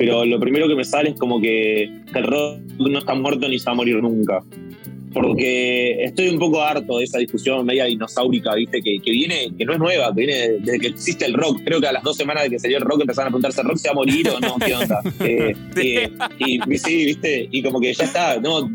pero lo primero que me sale es como que el rock no está muerto ni se va a morir nunca porque estoy un poco harto de esa discusión media dinosaurica, ¿viste? Que, que, viene, que no es nueva, que viene desde que existe el rock. Creo que a las dos semanas de que salió el rock empezaron a preguntarse, ¿el rock se va a morir o no? ¿Qué onda? Eh, eh, y sí, ¿viste? Y como que ya está, no,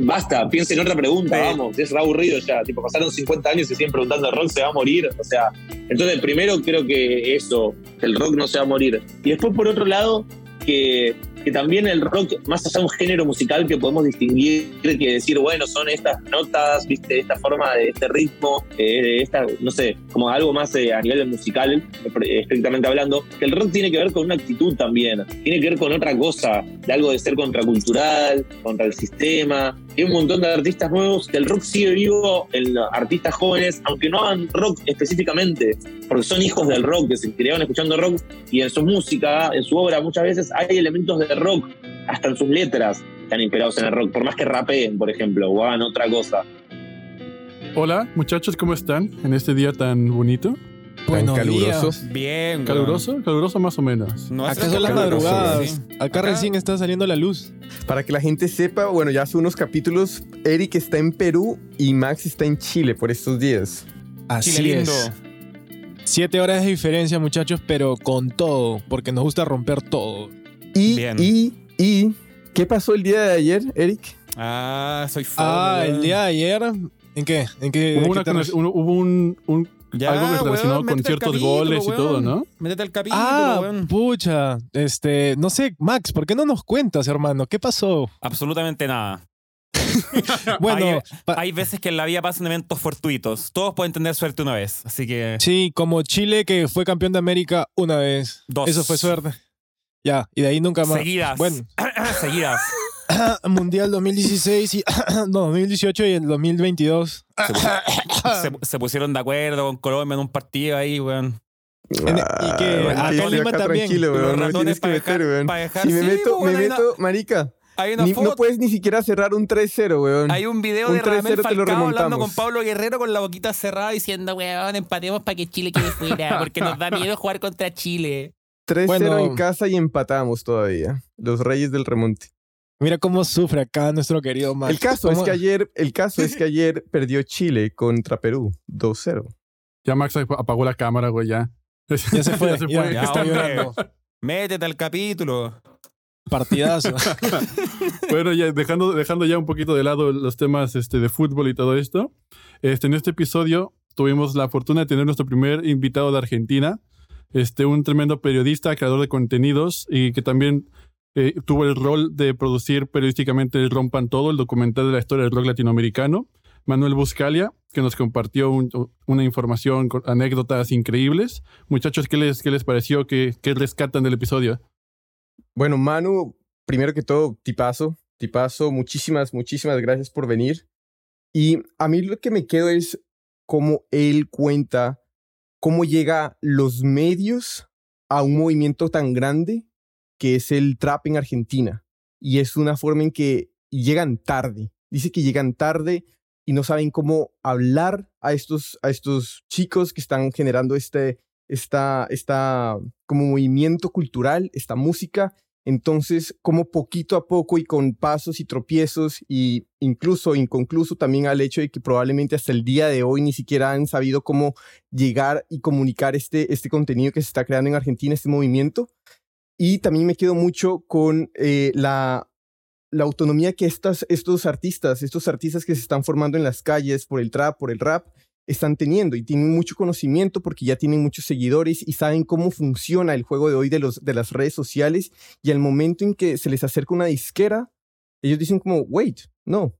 basta, piensen en otra pregunta, vamos, es aburrido ya. Tipo, pasaron 50 años y siguen preguntando, ¿el rock se va a morir? O sea, entonces primero creo que eso, el rock no se va a morir. Y después, por otro lado, que que también el rock, más allá de un género musical que podemos distinguir, que decir, bueno, son estas notas, viste, esta forma de este ritmo, eh, esta, no sé, como algo más eh, a nivel musical, estrictamente hablando, que el rock tiene que ver con una actitud también, tiene que ver con otra cosa, de algo de ser contracultural, contra el sistema. Hay un montón de artistas nuevos que el rock sigue vivo en artistas jóvenes, aunque no hagan rock específicamente, porque son hijos del rock, que se criaron escuchando rock y en su música, en su obra, muchas veces hay elementos de rock, hasta en sus letras están inspirados en el rock, por más que rapeen, por ejemplo, o hagan otra cosa. Hola, muchachos, ¿cómo están en este día tan bonito? Bueno, caluroso. Bien, ¿Caluroso? Caluroso más o menos. No Acá son las madrugadas. Acá, recién está saliendo la luz. Para que la gente sepa, bueno, ya hace unos capítulos, Eric está en Perú y Max está en Chile por estos días. Así es. Siete horas de diferencia, muchachos, pero con todo, porque nos gusta romper todo. Y, y, y, ¿qué pasó el día de ayer, Eric? Ah, soy fan. Ah, el día de ayer. ¿En qué? ¿En qué? Hubo, un, un algo relacionado con ciertos goles y todo, ¿no? Métete al capítulo, ah, pucha. Este, no sé, Max, ¿por qué no nos cuentas, hermano? ¿Qué pasó? Absolutamente nada. bueno, hay, veces que en la vida pasan eventos fortuitos. Todos pueden tener suerte una vez, así que. Sí, como Chile que fue campeón de América una vez. Dos. Eso fue suerte. Ya, y de ahí nunca más. Seguidas. Bueno. Seguidas. Mundial 2016 y no, 2018 y el 2022. Se, pusieron de acuerdo con Colombia en un partido ahí, weón. y que ah, acá en Lima también. Tranquilo, weón. No tienes que meter, weón. Si me meto, me meto, marica. no puedes ni siquiera cerrar un 3-0, weón. Hay un video de Ramel Falcao hablando con Pablo Guerrero con la boquita cerrada diciendo, weón, empatemos para que Chile quede fuera, porque nos da miedo jugar contra Chile. 3-0 en casa y empatamos todavía. Los Reyes del Remonte. Mira cómo sufre acá nuestro querido Max. El caso, es que ayer, el caso es que ayer perdió Chile contra Perú 2-0. Ya Max apagó la cámara, güey, ya. Ya se fue, ya se fue. está llorando. Métete al capítulo. Partidazo. bueno, ya dejando, dejando ya un poquito de lado los temas este, de fútbol y todo esto, este, en este episodio tuvimos la fortuna de tener nuestro primer invitado de Argentina, este, un tremendo periodista, creador de contenidos y que también eh, tuvo el rol de producir periodísticamente el Rompan Todo, el documental de la historia del rock latinoamericano. Manuel Buscalia, que nos compartió una información, con anécdotas increíbles. Muchachos, ¿qué les, qué les pareció? ¿Qué, ¿Qué rescatan del episodio? Bueno, Manu, primero que todo, tipazo, tipazo, muchísimas, muchísimas gracias por venir. Y a mí lo que me quedo es cómo él cuenta cómo llega los medios a un movimiento tan grande que es el trap en Argentina. Y es una forma en que llegan tarde. Dice que llegan tarde y no saben cómo hablar a estos, a estos chicos que están generando este, esta, esta como movimiento cultural, esta música, entonces, como poquito a poco y con pasos y tropiezos y incluso inconcluso también al hecho de que probablemente hasta el día de hoy ni siquiera han sabido cómo llegar y comunicar este, este contenido que se está creando en Argentina, este movimiento. Y también me quedo mucho con eh, la, la autonomía que estas, estos artistas, estos artistas que se están formando en las calles por el trap, por el rap, están teniendo y tienen mucho conocimiento porque ya tienen muchos seguidores y saben cómo funciona el juego de hoy de, los, de las redes sociales y al momento en que se les acerca una disquera, ellos dicen como, wait, no,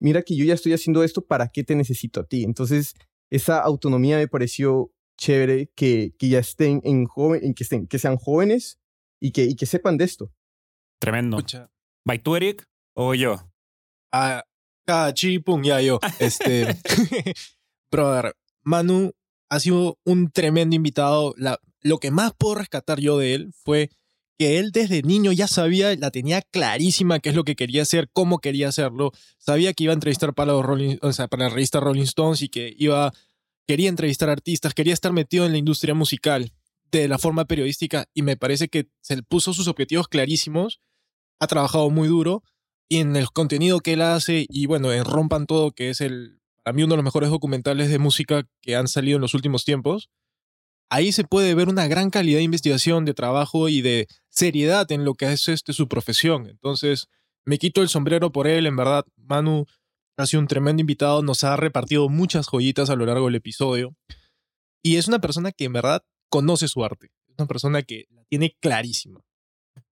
mira que yo ya estoy haciendo esto, ¿para qué te necesito a ti? Entonces, esa autonomía me pareció chévere que, que ya estén en joven, en que, estén, que sean jóvenes y que, y que sepan de esto. Tremendo. ¿By tú, Eric, o yo? Ah, ah pum, ya yo. Este, brother, Manu ha sido un tremendo invitado. lo que más puedo rescatar yo de él fue que él desde niño ya sabía, la tenía clarísima qué es lo que quería hacer, cómo quería hacerlo. Sabía que iba a entrevistar para, los Rolling, o sea, para la revista Rolling Stones y que iba, quería entrevistar artistas, quería estar metido en la industria musical. De la forma periodística y me parece que se puso sus objetivos clarísimos, ha trabajado muy duro y en el contenido que él hace y bueno, en Rompan Todo, que es el, para mí uno de los mejores documentales de música que han salido en los últimos tiempos, ahí se puede ver una gran calidad de investigación, de trabajo y de seriedad en lo que es este, su profesión. Entonces, me quito el sombrero por él, en verdad, Manu ha sido un tremendo invitado, nos ha repartido muchas joyitas a lo largo del episodio y es una persona que en verdad conoce su arte, es una persona que la tiene clarísima.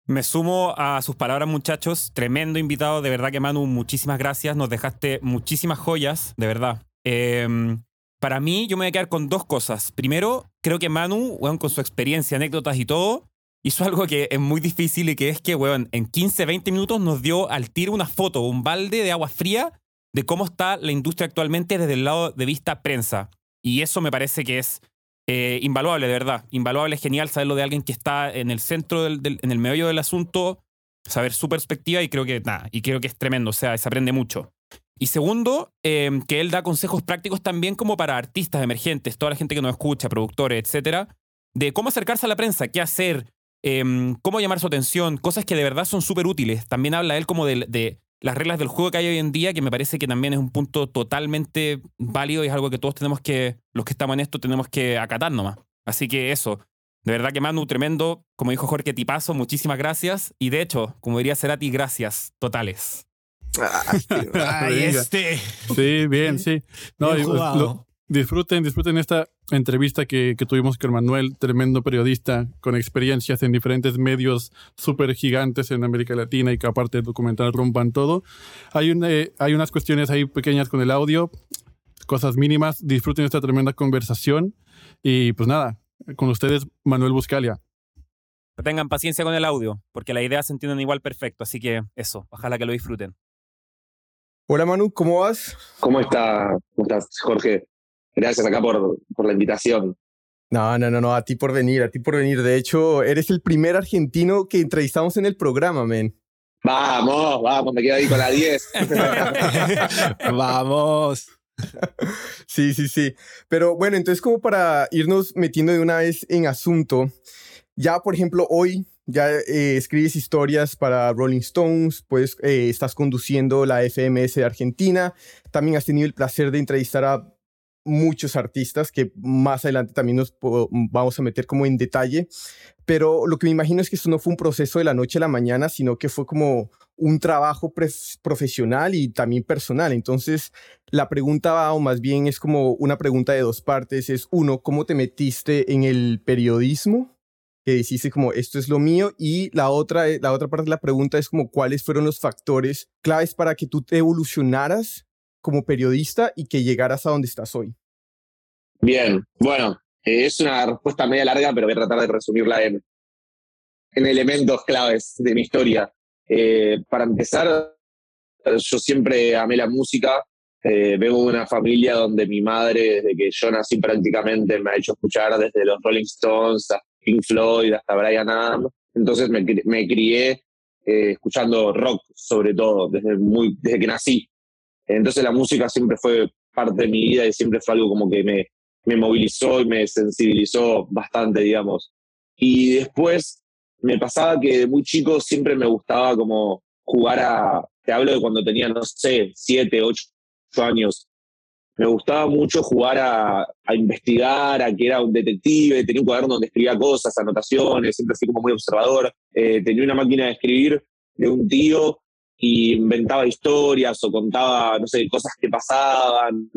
Me sumo a sus palabras, muchachos. Tremendo invitado, de verdad que Manu, muchísimas gracias. Nos dejaste muchísimas joyas, de verdad. Em, para mí, yo me voy a quedar con dos cosas. Primero, creo que Manu, con su experiencia, anécdotas y todo, hizo algo que es muy difícil y que es que, weón, en 15, 20 minutos nos dio al tiro una foto, un balde de agua fría de cómo está la industria actualmente desde el lado de vista prensa. Y eso me parece que es eh, invaluable, de verdad. Invaluable, es genial saberlo de alguien que está en el centro, del, en el meollo del asunto, saber su perspectiva y creo que, nada, y creo que es tremendo, o sea, se aprende mucho. Y segundo, em, que él da consejos prácticos también como para artistas emergentes, toda la gente que nos escucha, productores, etcétera, de cómo acercarse a la prensa, qué hacer, em, cómo llamar su atención, cosas que de verdad son súper útiles. También habla él como de, de, las reglas del juego que hay hoy en día, que me parece que también es un punto totalmente válido y es algo que todos tenemos que, los que estamos en esto, tenemos que acatar nomás. Así que eso, de verdad que Manu, tremendo, como dijo Jorge Tipazo, muchísimas gracias. Y de hecho, como diría Cerati, gracias totales. Ay, este. Sí, bien, sí. No, disfruten, disfruten esta entrevista que, que, tuvimos con Manuel, tremendo periodista con experiencias en diferentes medios súper gigantes en América Latina y que aparte de documental rompan todo. Hay, un, eh, hay unas cuestiones ahí pequeñas con el audio, cosas mínimas. Disfruten esta tremenda conversación y pues nada, con ustedes Manuel Buscalia. Tengan paciencia con el audio, porque la idea se entienden igual perfecto, así que eso, ojalá que lo disfruten. Hola Manu, ¿cómo vas? ¿Cómo, está, ¿Cómo estás, Jorge? Gracias acá por, por la invitación. No, no, no, no, a ti por venir, a ti por venir. De hecho, eres el primer argentino que entrevistamos en el programa, men. Vamos, vamos, me quedo ahí con la 10. vamos. Sí, sí, sí. Pero bueno, entonces como para irnos metiendo de una vez en asunto, ya por ejemplo hoy ya eh, escribes historias para Rolling Stones, pues eh, estás conduciendo la FMS de Argentina, también has tenido el placer de entrevistar a muchos artistas que más adelante también nos vamos a meter como en detalle, pero lo que me imagino es que esto no fue un proceso de la noche a la mañana, sino que fue como un trabajo profesional y también personal. Entonces, la pregunta, o más bien es como una pregunta de dos partes, es uno, ¿cómo te metiste en el periodismo? Que dijiste como esto es lo mío y la otra, la otra parte de la pregunta es como cuáles fueron los factores claves para que tú te evolucionaras como periodista y que llegaras a donde estás hoy? Bien, bueno, eh, es una respuesta media larga, pero voy a tratar de resumirla en, en elementos claves de mi historia. Eh, para empezar, yo siempre amé la música. Eh, vengo de una familia donde mi madre, desde que yo nací prácticamente, me ha hecho escuchar desde los Rolling Stones a Pink Floyd hasta Brian Adams. Entonces me, me crié escuchando rock, sobre todo, desde, muy, desde que nací. Entonces la música siempre fue parte de mi vida y siempre fue algo como que me, me movilizó y me sensibilizó bastante, digamos. Y después me pasaba que de muy chico siempre me gustaba como jugar a, te hablo de cuando tenía, no sé, siete, ocho años. Me gustaba mucho jugar a, a, investigar, a que era un detective, tenía un cuaderno donde escribía cosas, anotaciones, siempre fui como muy observador. Eh, tenía una máquina de escribir de un tío y inventaba historias o contaba, no sé, cosas que pasaban.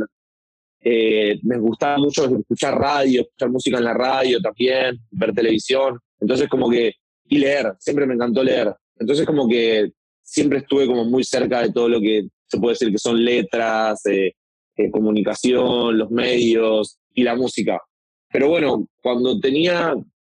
Eh, me gustaba mucho escuchar radio, escuchar música en la radio también, ver televisión. Entonces como que, y leer, siempre me encantó leer. Entonces como que siempre estuve como muy cerca de todo lo que se puede decir que son letras, eh, eh, comunicación, los medios y la música. Pero bueno, cuando tenía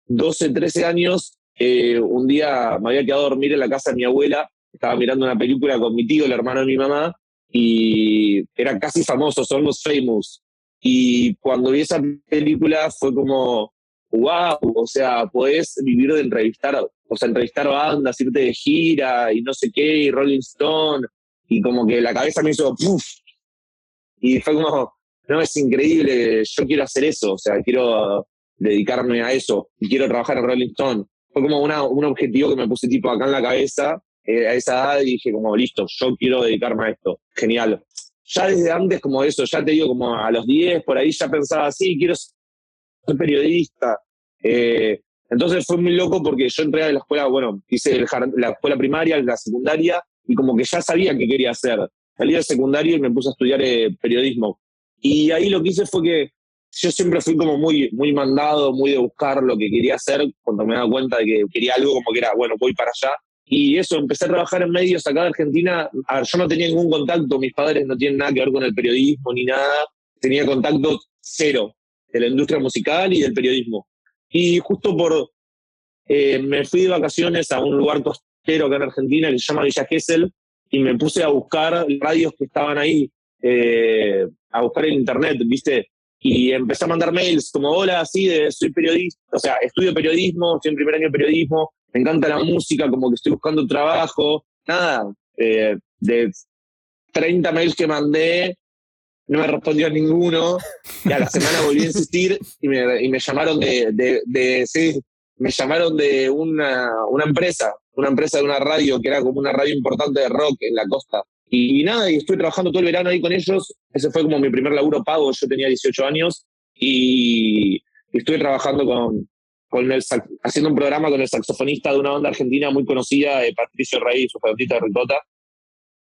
12, 13 años, un día me había quedado a dormir en la casa de mi abuela estaba mirando una película con mi tío, el hermano de mi mamá, y era casi famoso, Almost Famous. Y cuando vi esa película fue como, wow, o sea, podés vivir de entrevistar, o sea, entrevistar bandas, irte de gira y no sé qué, y Rolling Stone, y como que la cabeza me hizo, ¡puf! Y fue como, no, es increíble, yo quiero hacer eso, o sea, quiero dedicarme a eso y quiero trabajar en Rolling Stone. Fue como una, un objetivo que me puse tipo acá en la cabeza eh, a esa edad dije como, listo, yo quiero dedicarme a esto. Genial. Ya desde antes como eso, ya te digo como a los 10, por ahí ya pensaba, sí, quiero ser periodista. Eh, entonces fue muy loco porque yo entré a la escuela, bueno, hice la escuela primaria, la secundaria, y como que ya sabía qué quería hacer. Salí del secundario y me puse a estudiar eh, periodismo. Y ahí lo que hice fue que yo siempre fui como muy, muy mandado, muy de buscar lo que quería hacer, cuando me daba cuenta de que quería algo como que era, bueno, voy para allá. Y eso, empecé a trabajar en medios acá de Argentina. A ver, yo no tenía ningún contacto, mis padres no tienen nada que ver con el periodismo ni nada. Tenía contacto cero de la industria musical y del periodismo. Y justo por, eh, me fui de vacaciones a un lugar costero acá en Argentina que se llama Villa Gesell y me puse a buscar radios que estaban ahí, eh, a buscar en internet, ¿viste? Y empecé a mandar mails como, hola, sí, soy periodista, o sea, estudio periodismo, estoy en primer año de periodismo, me encanta la música, como que estoy buscando trabajo, nada, eh, de 30 mails que mandé, no me respondió ninguno, y a la semana volví a insistir y me, y me llamaron de, de, de, sí, me llamaron de una, una empresa, una empresa de una radio que era como una radio importante de rock en la costa. Y, nada, y estuve trabajando todo el verano ahí con ellos. Ese fue como mi primer laburo pago. Yo tenía 18 años y, estuve trabajando con, con el, haciendo un programa con el saxofonista de una banda argentina muy conocida, eh, Patricio Rey, su pelotita Ricota,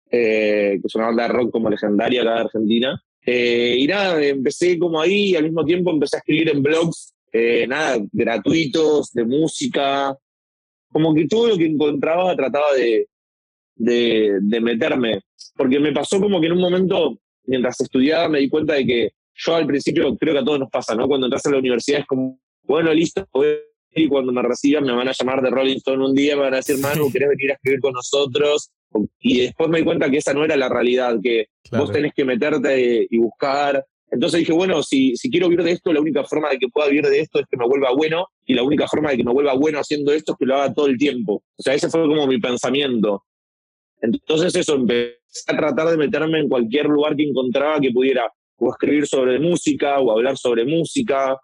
eh, que es una banda de rock como legendaria acá de Argentina. Eh, y nada, empecé como ahí y al mismo tiempo empecé a escribir en blogs, nada, gratuitos, de música. Como que todo lo que encontraba trataba de, de, de meterme. Porque me pasó como que en un momento, mientras estudiaba, me di cuenta de que yo al principio creo que a todos nos pasa, ¿no? Cuando entras a la universidad es como, bueno, listo, y cuando me reciban me van a llamar de Rolling Stone un día, me van a decir, Manu, ¿querés venir a escribir con nosotros? Y después me di cuenta que esa no era la realidad, que vos tenés que meterte y buscar. Entonces dije, bueno, si, si quiero vivir de esto, la única forma de que pueda vivir de esto es que me vuelva bueno, y la única forma de que me vuelva bueno haciendo esto es que lo haga todo el tiempo. O sea, ese fue como mi pensamiento. Entonces eso, empecé a tratar de meterme en cualquier lugar que encontraba que pudiera o escribir sobre música o hablar sobre música.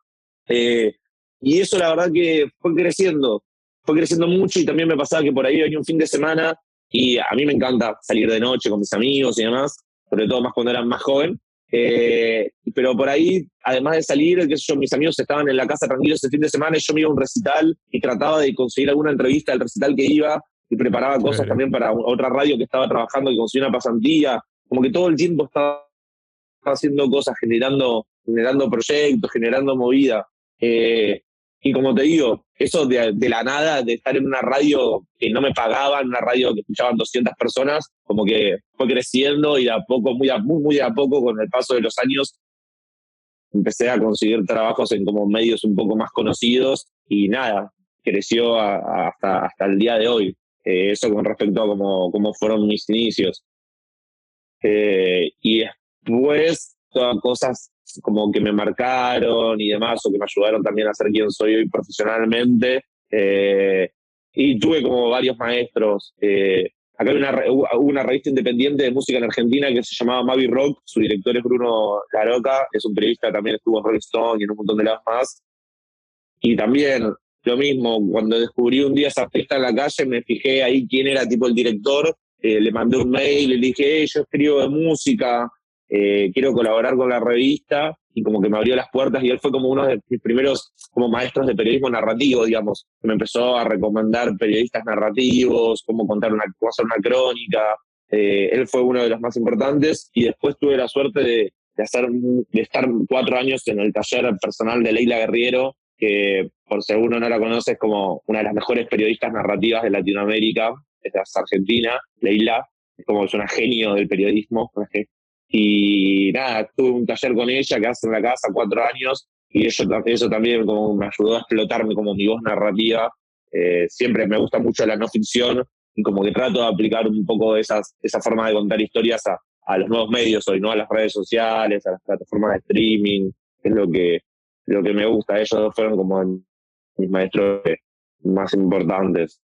Eh, y eso la verdad que fue creciendo, fue creciendo mucho y también me pasaba que por ahí venía un fin de semana y a mí me encanta salir de noche con mis amigos y demás, sobre todo más cuando era más joven. Eh, pero por ahí, además de salir, sé yo, mis amigos estaban en la casa tranquilos ese fin de semana y yo me iba a un recital y trataba de conseguir alguna entrevista del recital que iba y preparaba cosas también para otra radio que estaba trabajando y consiguió una pasantía. Como que todo el tiempo estaba haciendo cosas, generando, generando proyectos, generando movida. Eh, y como te digo, eso de, la nada, de estar en una radio que no me pagaban, una radio que escuchaban 200 personas, como que fue creciendo y de a poco, muy, muy, muy de a poco, con el paso de los años, empecé a conseguir trabajos en como medios un poco más conocidos y nada, creció hasta, hasta el día de hoy. Eh, eso con respecto a cómo, cómo fueron mis inicios. Eh, y después, todas cosas como que me marcaron y demás, o que me ayudaron también a ser quien soy hoy profesionalmente. Eh, y tuve como varios maestros. acá hay una, una revista independiente de música en Argentina que se llamaba Mavi Rock. Su director es Bruno Laroca, es un periodista, también estuvo en Rolling Stone y en un montón de lados más. Y también lo mismo, cuando descubrí un día esa fiesta en la calle, me fijé ahí quién era tipo el director, eh, le mandé un mail, le dije, yo escribo de música, eh, quiero colaborar con la revista, y como que me abrió las puertas, y él fue como uno de mis primeros como maestros de periodismo narrativo, digamos. Me empezó a recomendar periodistas narrativos, cómo contar una, cómo hacer una crónica. Eh, él fue uno de los más importantes, y después tuve la suerte de, de, hacer, de estar cuatro años en el taller personal de Leila Guerriero, que por si alguno no la conoce es como una de las mejores periodistas narrativas de Latinoamérica, es Argentina, Leila, es como es una genio del periodismo. Y nada, tuve un taller con ella que hace en la casa cuatro años y eso, eso también como me ayudó a explotarme como mi voz narrativa. Eh, siempre me gusta mucho la no ficción y como que trato de aplicar un poco esas, esa forma de contar historias a, a los nuevos medios hoy, ¿no? A las redes sociales, a las plataformas de streaming, es lo que, lo que me gusta. Ellos dos fueron como mis maestros más importantes.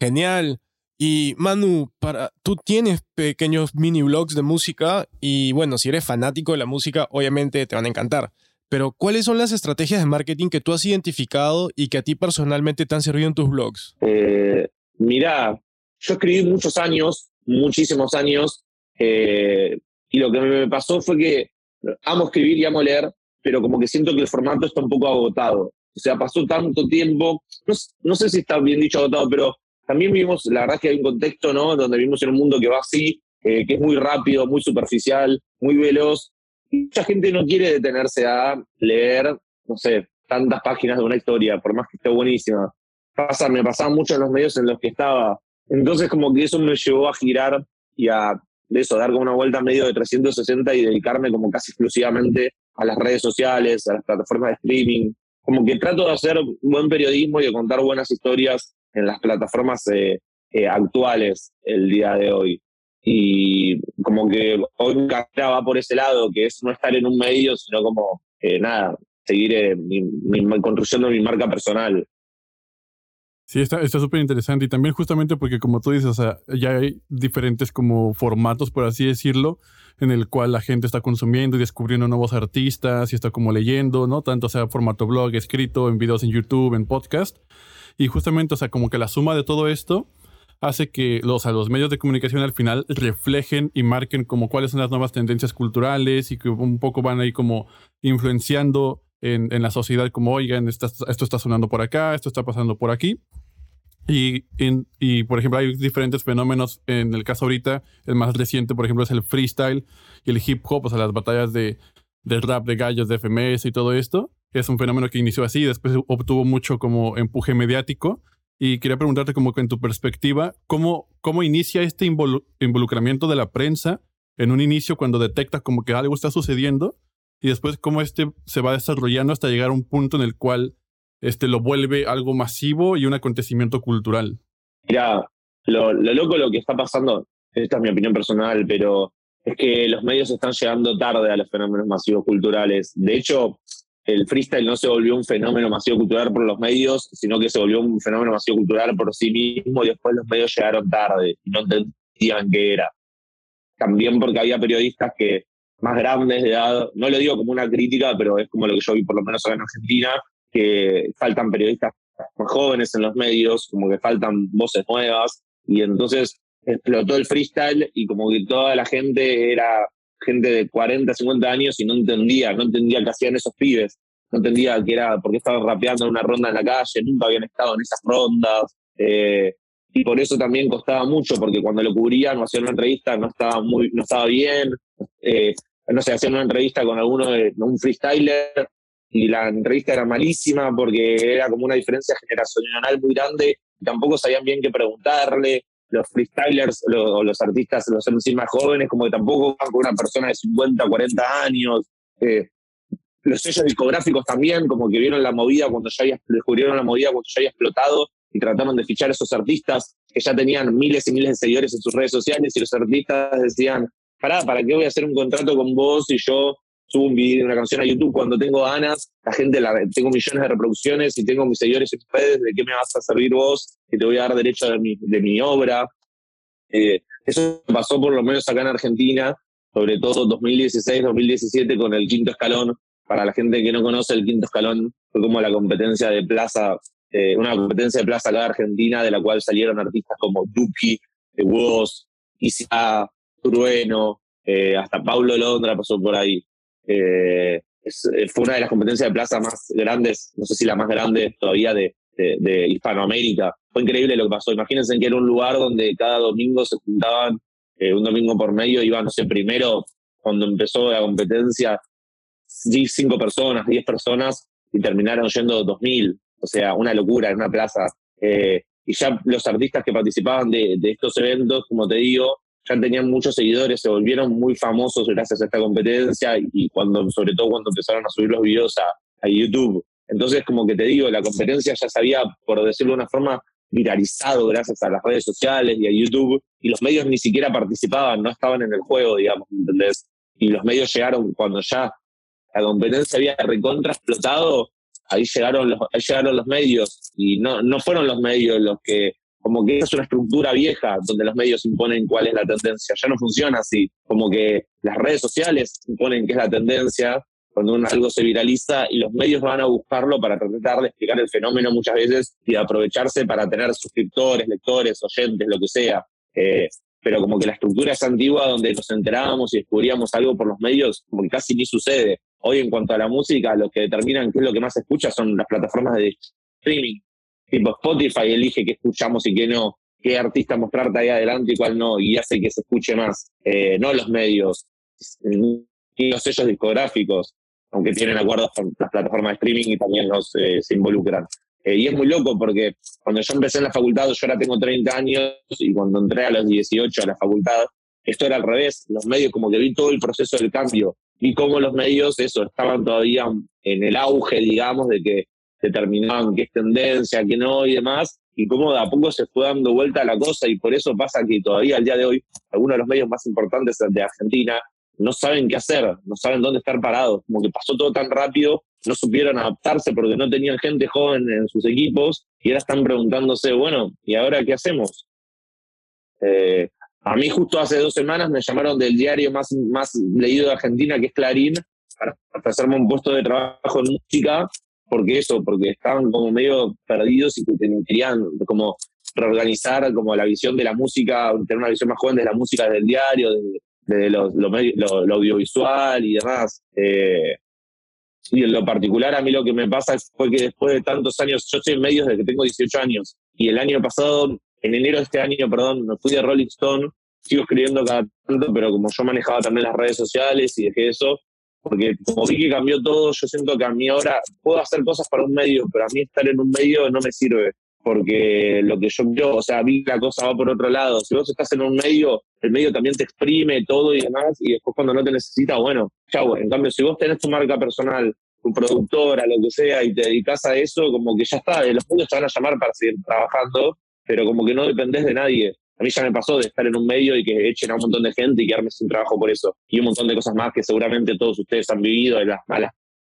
Genial. Y Manu, para, tú tienes pequeños mini blogs de música y bueno, si eres fanático de la música, obviamente te van a encantar. Pero, ¿cuáles son las estrategias de marketing que tú has identificado y que a ti personalmente te han servido en tus blogs? Eh, mirá, yo escribí muchos años, muchísimos años, eh, y lo que me pasó fue que amo escribir y amo leer, pero como que siento que el formato está un poco agotado. O sea, pasó tanto tiempo, no, no sé si está bien dicho agotado, pero también vimos, la verdad es que hay un contexto, ¿no? Donde vivimos en un mundo que va así, eh, que es muy rápido, muy superficial, muy veloz. Mucha gente no quiere detenerse a leer, no sé, tantas páginas de una historia, por más que esté buenísima. Pasa, me pasaba mucho en los medios en los que estaba. Entonces, como que eso me llevó a girar y a de eso, dar como una vuelta medio de 360 y dedicarme como casi exclusivamente a las redes sociales, a las plataformas de streaming. Como que trato de hacer buen periodismo y de contar buenas historias en las plataformas eh, eh, actuales el día de hoy. Y como que hoy carrera va por ese lado, que es no estar en un medio, sino como, eh, nada, seguir mi, mi, construyendo mi marca personal. Sí, está súper interesante y también justamente porque como tú dices, o sea, ya hay diferentes como formatos, por así decirlo, en el cual la gente está consumiendo y descubriendo nuevos artistas y está como leyendo, ¿no? Tanto sea formato blog, escrito, en videos en YouTube, en podcast. Y justamente, o sea, como que la suma de todo esto hace que los, a los medios de comunicación al final reflejen y marquen como cuáles son las nuevas tendencias culturales y que un poco van ahí como influenciando en, en la sociedad como, oigan, esto está sonando por acá, esto está pasando por aquí. Y, y, por ejemplo, hay diferentes fenómenos. En el caso ahorita, el más reciente, por ejemplo, es el freestyle y el hip hop, o sea, las batallas de, de rap de gallos, de FMS y todo esto. Es un fenómeno que inició así, después obtuvo mucho como empuje mediático. Y quería preguntarte como en tu perspectiva, ¿cómo, cómo inicia este involucramiento de la prensa en un inicio cuando detecta como que algo está sucediendo y después cómo este se va desarrollando hasta llegar a un punto en el cual este lo vuelve algo masivo y un acontecimiento cultural. Mira, lo, lo loco lo que está pasando, esta es mi opinión personal, pero es que los medios están llegando tarde a los fenómenos masivos culturales. De hecho, el freestyle no se volvió un fenómeno masivo cultural por los medios, sino que se volvió un fenómeno masivo cultural por sí mismo y después los medios llegaron tarde y no entendían qué era. También porque había periodistas que más grandes de edad, no lo digo como una crítica, pero es como lo que yo vi por lo menos acá en Argentina, que faltan periodistas más jóvenes en los medios, como que faltan voces nuevas, y entonces explotó el freestyle y como que toda la gente era gente de 40, 50 años y no entendía, no entendía qué hacían esos pibes, no entendía qué era, por qué estaban rapeando en una ronda en la calle, nunca habían estado en esas rondas, eh, y por eso también costaba mucho, porque cuando lo cubrían o hacían una entrevista no estaba, muy, no estaba bien, eh, no sé, hacían una entrevista con alguno de un freestyler y la entrevista era malísima porque era como una diferencia generacional muy grande y tampoco sabían bien qué preguntarle. Los freestylers o los, artistas, los MC más jóvenes, como que tampoco van con una persona de 50, 40 años. Eh, los sellos discográficos también, como que vieron la movida cuando ya había, descubrieron la movida cuando ya había explotado y trataron de fichar a esos artistas que ya tenían miles y miles de seguidores en sus redes sociales y los artistas decían, pará, ¿para qué voy a hacer un contrato con vos si yo subo un video, una canción a YouTube cuando tengo ganas, la gente, la, tengo millones de reproducciones y tengo mis seguidores en redes, ¿de qué me vas a servir vos? Que te voy a dar derecho de mi, de mi obra. Eh, eso pasó por lo menos acá en Argentina, sobre todo 2016, 2017 con el quinto escalón. Para la gente que no conoce, el quinto escalón fue como la competencia de plaza, eh, una competencia de plaza acá en Argentina, de la cual salieron artistas como Duki, Woz, Isa, Trueno, eh, hasta Paulo Londra pasó por ahí. Eh, eh, fue una de las competencias de plaza más grandes, no sé si la más grande todavía de, Hispanoamérica. Fue increíble lo que pasó. Imagínense que era un lugar donde cada domingo se juntaban, eh, un domingo por medio, iban, no sé, primero, cuando empezó la competencia, cinco personas, diez personas, y terminaron yendo dos mil. O sea, una locura en una plaza. y ya los artistas que participaban de estos eventos, como te digo, ya tenían muchos seguidores, se volvieron muy famosos gracias a esta competencia y cuando, sobre todo cuando empezaron a subir los videos a, YouTube. Entonces, como que te digo, la competencia ya se había, por decirlo de una forma, viralizado gracias a las redes sociales y a YouTube, y los medios ni siquiera participaban, no estaban en el juego, digamos, ¿entendés? Y los medios llegaron cuando ya la competencia había recontra explotado, ahí llegaron los, ahí llegaron los medios, y no, no fueron los medios los que como que es una estructura vieja donde los medios imponen cuál es la tendencia. Ya no funciona así, como que las redes sociales imponen qué es la tendencia, cuando algo se viraliza y los medios van a buscarlo para tratar de explicar el fenómeno muchas veces y aprovecharse para tener suscriptores, lectores, oyentes, lo que sea. Eh, pero como que la estructura es antigua donde nos enterábamos y descubríamos algo por los medios, como que casi ni sucede. Hoy en cuanto a la música, lo que determinan qué es lo que más se escucha son las plataformas de streaming. Tipo Spotify elige qué escuchamos y qué no, qué artista mostrarte ahí adelante y cuál no, y hace que se escuche más, eh, no los medios, ni los sellos discográficos, aunque tienen acuerdos con las plataformas de streaming y también los, eh, se involucran. Eh, y es muy loco porque cuando yo empecé en la facultad, yo ahora tengo 30 años y cuando entré a los 18 a la facultad, esto era al revés. Los medios, como que vi todo el proceso del cambio y cómo los medios, eso, estaban todavía en el auge, digamos, de que determinaban qué es tendencia, qué no y demás, y cómo de a poco se fue dando vuelta la cosa y por eso pasa que todavía al día de hoy algunos de los medios más importantes de Argentina no saben qué hacer, no saben dónde estar parados, como que pasó todo tan rápido, no supieron adaptarse porque no tenían gente joven en sus equipos y ahora están preguntándose, bueno, ¿y ahora qué hacemos? Eh, a mí justo hace dos semanas me llamaron del diario más, más leído de Argentina, que es Clarín, para hacerme un puesto de trabajo en música, porque eso, porque estaban como medio perdidos y querían como reorganizar como la visión de la música, tener una visión más joven de la música del diario, de, de lo, lo, audiovisual y demás. Eh, y en lo particular, a mí lo que me pasa fue que después de tantos años, yo estoy en medios desde que tengo 18 años, y el año pasado, en enero de este año, perdón, me fui de Rolling Stone, sigo escribiendo cada tanto, pero como yo manejaba también las redes sociales y dejé eso, porque como vi que cambió todo, yo siento que a mí ahora puedo hacer cosas para un medio, pero a mí estar en un medio no me sirve porque lo que yo veo, o sea, vi la cosa va por otro lado. Si vos estás en un medio, el medio también te exprime todo y demás, y después cuando no te necesita, bueno, chau. En cambio, si vos tenés tu marca personal, tu productora, lo que sea, y te dedicas a eso, como que ya está, los medios te van a llamar para seguir trabajando, pero como que no dependés de nadie. A mí ya me pasó de estar en un medio y que echen a un montón de gente y quedarme sin trabajo por eso. Y un montón de cosas más que seguramente todos ustedes han vivido, de las malas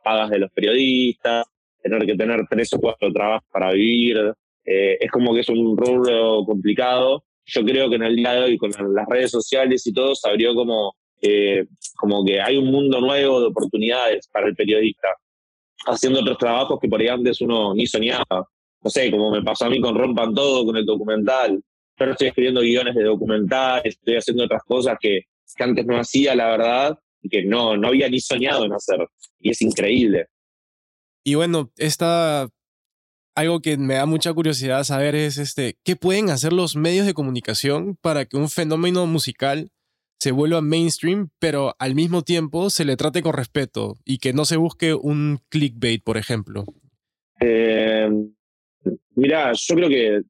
pagas de los periodistas, tener que tener tres o cuatro trabajos para vivir, eh, es como que es un rubro complicado. Yo creo que en el día de hoy, con las redes sociales y todo, se abrió como, eh, como que hay un mundo nuevo de oportunidades para el periodista, haciendo otros trabajos que por ahí antes uno ni soñaba. No sé, como me pasó a mí con Rompan Todo, con el documental. Yo estoy escribiendo guiones de documentales, estoy haciendo otras cosas que, que antes no hacía, la verdad, y que no, no había ni soñado en hacer. Y es increíble. Y bueno, esta algo que me da mucha curiosidad saber es este, ¿qué pueden hacer los medios de comunicación para que un fenómeno musical se vuelva mainstream, pero al mismo tiempo se le trate con respeto y que no se busque un clickbait, por ejemplo? Eh, mira, yo creo que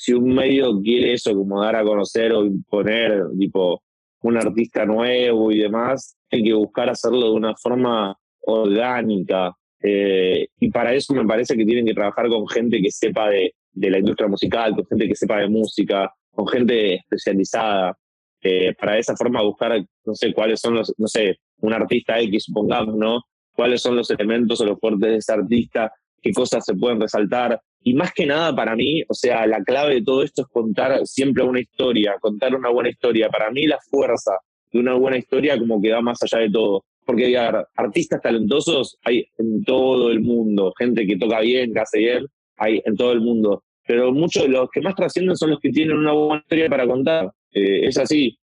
si un medio quiere eso, como dar a conocer o imponer, tipo, un artista nuevo y demás, hay que buscar hacerlo de una forma orgánica, eh, y para eso me parece que tienen que trabajar con gente que sepa de, de la industria musical, con gente que sepa de música, con gente especializada. Eh, para esa forma buscar, no sé, cuáles son los, no sé, un artista X, supongamos, ¿no? Cuáles son los elementos o los fuertes de ese artista, qué cosas se pueden resaltar. Y más que nada para mí, o sea, la clave de todo esto es contar siempre una historia, contar una buena historia. Para mí la fuerza de una buena historia como que va más allá de todo porque artistas talentosos hay en todo el mundo, gente que toca bien, que hace bien, hay en todo el mundo. Pero muchos de los que más trascienden son los que tienen una buena historia para contar. Eh, es así,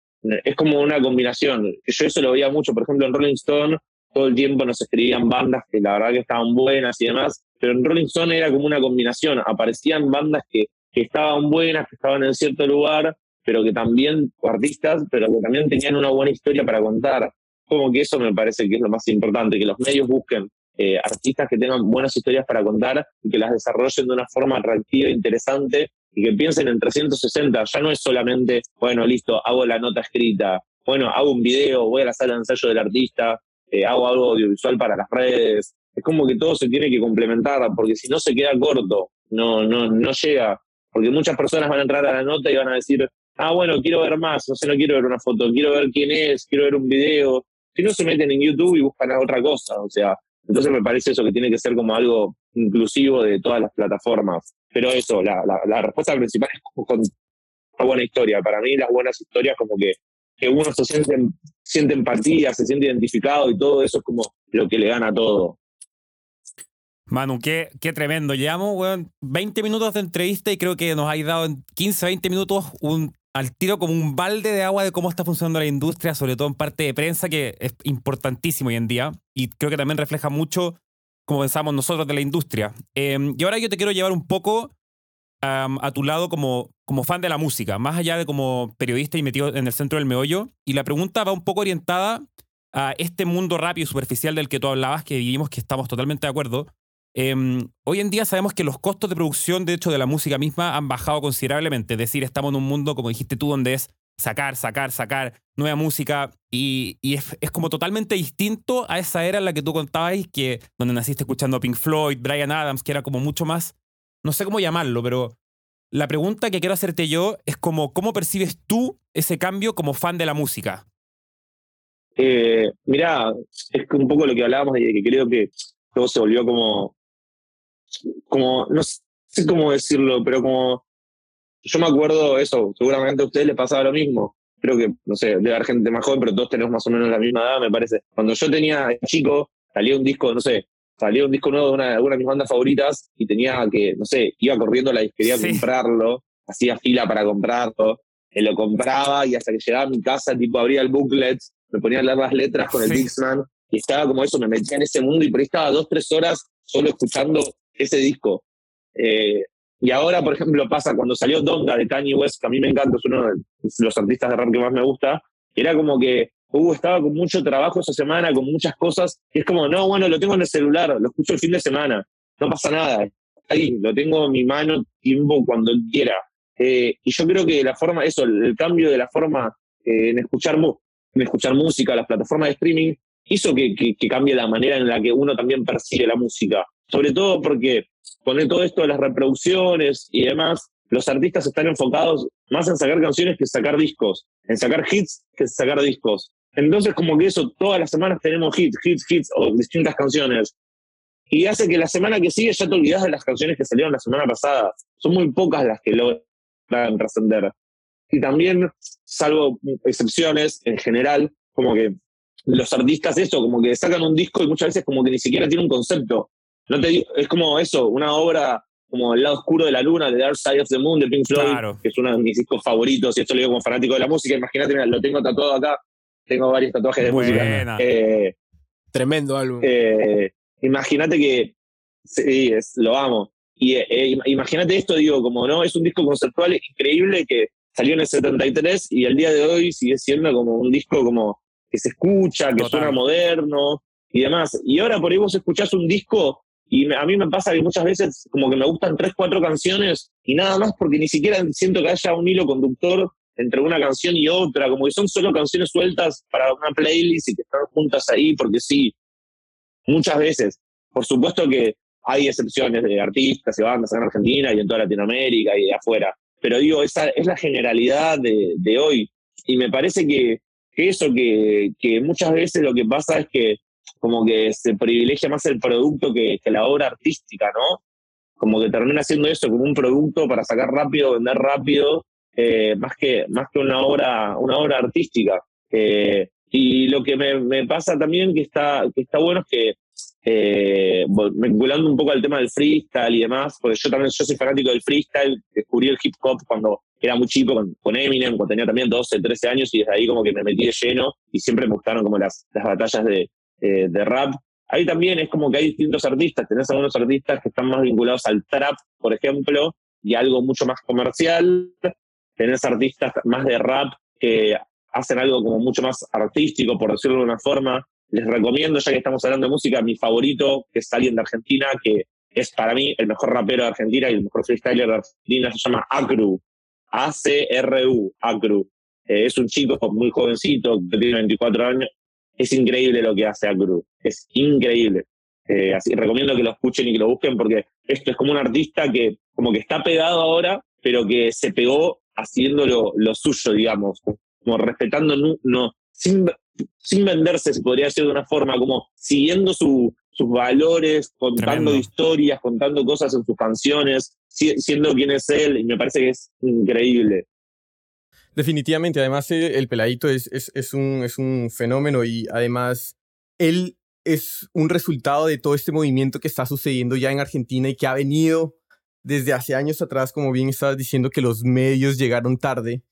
es como una combinación. Yo eso lo veía mucho, por ejemplo, en Rolling Stone, todo el tiempo nos escribían bandas que la verdad que estaban buenas y demás, pero en Rolling Stone era como una combinación. Aparecían bandas que, que estaban buenas, que estaban en cierto lugar, pero que también, artistas, pero que también tenían una buena historia para contar como que eso me parece que es lo más importante, que los medios busquen eh, artistas que tengan buenas historias para contar y que las desarrollen de una forma atractiva e interesante y que piensen en 360. Ya no es solamente, bueno, listo, hago la nota escrita, bueno, hago un video, voy a la sala de ensayo del artista, eh, hago algo audiovisual para las redes. Es como que todo se tiene que complementar, porque si no se queda corto, no, no, no llega. Porque muchas personas van a entrar a la nota y van a decir, ah, bueno, quiero ver más, no sé, no quiero ver una foto, quiero ver quién es, quiero ver un video, si no se meten en YouTube y buscan otra cosa, o sea, entonces me parece eso que tiene que ser como algo inclusivo de todas las plataformas. Pero eso, la, la, respuesta principal es con una buena historia. Para mí las buenas historias como que, que uno se siente siente empatía, se siente identificado y todo eso es como lo que le gana todo. Manu, qué, qué tremendo. Llevamos, weón, 20 minutos de entrevista y creo que nos ha dado en 15, 20 minutos al tiro como un balde de agua de cómo está funcionando la industria, sobre todo en parte de prensa, que es importantísimo hoy en día. Y creo que también refleja mucho cómo pensamos nosotros de la industria. Em, y ahora yo te quiero llevar un poco a tu lado como, como fan de la música, más allá de como periodista y metido en el centro del meollo. Y la pregunta va un poco orientada a este mundo rápido y superficial del que tú hablabas, que vivimos, que estamos totalmente de acuerdo. Em, hoy en día sabemos que los costos de producción, de hecho, de la música misma han bajado considerablemente. Es decir, estamos en un mundo, como dijiste tú, donde es sacar, sacar, sacar nueva música y, es, como totalmente distinto a esa era en la que tú contabas que donde naciste escuchando Pink Floyd, Brian Adams, que era como mucho más, no sé cómo llamarlo, pero la pregunta que quiero hacerte yo es como, ¿cómo percibes tú ese cambio como fan de la música? Eh, mirá, es un poco lo que hablábamos de que creo que todo se volvió como como, no sé cómo decirlo, pero como, yo me acuerdo eso, seguramente a ustedes les pasaba lo mismo. Creo que, no sé, debe haber gente más joven, pero todos tenemos más o menos la misma edad, me parece. Cuando yo tenía chico, salía un disco, no sé, salía un disco nuevo de una, de mis bandas favoritas y tenía que, no sé, iba corriendo a la disquería a comprarlo, hacía fila para comprarlo, y lo compraba y hasta que llegaba a mi casa, tipo, abría el booklet, me ponía a leer las letras con el Dixman y estaba como eso, me metía en ese mundo y por ahí estaba dos, tres horas solo escuchando ese disco. Eh, y ahora, por ejemplo, pasa cuando salió Donda de Kanye West, que a mí me encanta, es uno de los artistas de rap que más me gusta, era como que Hugo estaba con mucho trabajo esa semana, con muchas cosas, y es como, no, bueno, lo tengo en el celular, lo escucho el fin de semana, no pasa nada, ahí, lo tengo en mi mano, tiempo cuando quiera. Eh, y yo creo que la forma, eso, el, cambio de la forma eh, en, escuchar, en escuchar música, las plataformas de streaming, hizo que cambie la manera en la que uno también percibe la música sobre todo porque con todo esto de las reproducciones y demás, los artistas están enfocados más en sacar canciones que sacar discos, en sacar hits que sacar discos. Entonces, como que eso, todas las semanas tenemos hits, hits, hits o distintas canciones. Y hace que la semana que sigue ya te olvidas de las canciones que salieron la semana pasada. Son muy pocas las que logran trascender. Y también, salvo excepciones, en general, como que los artistas eso, como que sacan un disco y muchas veces como que ni siquiera tiene un concepto. No te es como eso, una obra como El lado oscuro de la luna, de Dark Side of the Moon, de Pink Floyd, que es uno de mis discos favoritos, y esto lo digo como fanático de la música. Imagínate, lo tengo tatuado acá, tengo varios tatuajes de música. Eh, Tremendo álbum. Eh, imagínate que, sí, es, lo amo. Y eh, imagínate esto, digo, como no, es un disco conceptual increíble que salió en el 73 y al día de hoy sigue siendo como un disco como que se escucha, que suena moderno y demás. Y ahora por ahí vos escuchás un disco y a mí me pasa que muchas veces como que me gustan tres, cuatro canciones y nada más porque ni siquiera siento que haya un hilo conductor entre una canción y otra, como que son solo canciones sueltas para una playlist y que están juntas ahí, porque sí, muchas veces. Por supuesto que hay excepciones de artistas y bandas en Argentina y en toda Latinoamérica y afuera, pero digo, esa es la generalidad de, de hoy. Y me parece que, que eso, que, que muchas veces lo que pasa es que como que se privilegia más el producto que, la obra artística, ¿no? Como que termina siendo eso, como un producto para sacar rápido, vender rápido, eh, más, que, más que una obra, una obra artística. Eh, y lo que me, pasa también que está, que está bueno es que, eh, vinculando un poco al tema del freestyle y demás, porque yo también yo soy fanático del freestyle, descubrí el hip hop cuando era muy chico con, con, Eminem, cuando tenía también 12, 13 años y desde ahí como que me metí de lleno y siempre me gustaron como las, las batallas de, eh, de rap. Ahí también es como que hay distintos artistas, tenés algunos artistas que están más vinculados al trap, por ejemplo, y algo mucho más comercial, tenés artistas más de rap que hacen algo como mucho más artístico, por decirlo de una forma. Les recomiendo, ya que estamos hablando de música, mi favorito, que es alguien de Argentina, que es para mí el mejor rapero de Argentina y el mejor freestyler de Argentina, se llama Acru. A-C-R-U, Acru. Eh, es un chico muy jovencito, que tiene 24 años, es increíble lo que hace Acru, es increíble. Eh, así recomiendo que lo escuchen y que lo busquen porque esto es como un artista que como que está pegado ahora, pero que se pegó haciendo lo, suyo, digamos, como respetando, no, sin, sin venderse, se podría decir de una forma, como siguiendo sus valores, contando historias, contando cosas en sus canciones, siendo quien es él, y me parece que es increíble. Definitivamente, además eh, el peladito es, es, es, un, es un fenómeno y además él es un resultado de todo este movimiento que está sucediendo ya en Argentina y que ha venido desde hace años atrás, como bien estabas diciendo, que los medios llegaron tarde.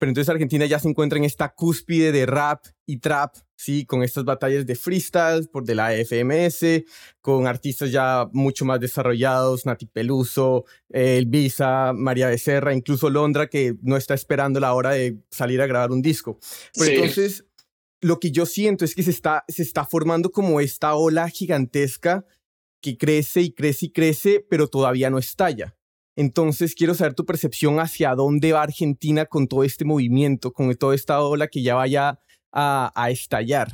Pero entonces Argentina ya se encuentra en esta cúspide de rap y trap, ¿sí? Con estas batallas de freestyle por de la FMS, con artistas ya mucho más desarrollados, Nati Peluso, El Visa, María Becerra, incluso Londra, que no está esperando la hora de salir a grabar un disco. Pero Sí. entonces, lo que yo siento es que se está, se está formando como esta ola gigantesca que crece y crece y crece, pero todavía no estalla. Entonces, quiero saber tu percepción hacia dónde va Argentina con todo este movimiento, con toda esta ola que ya vaya a, estallar.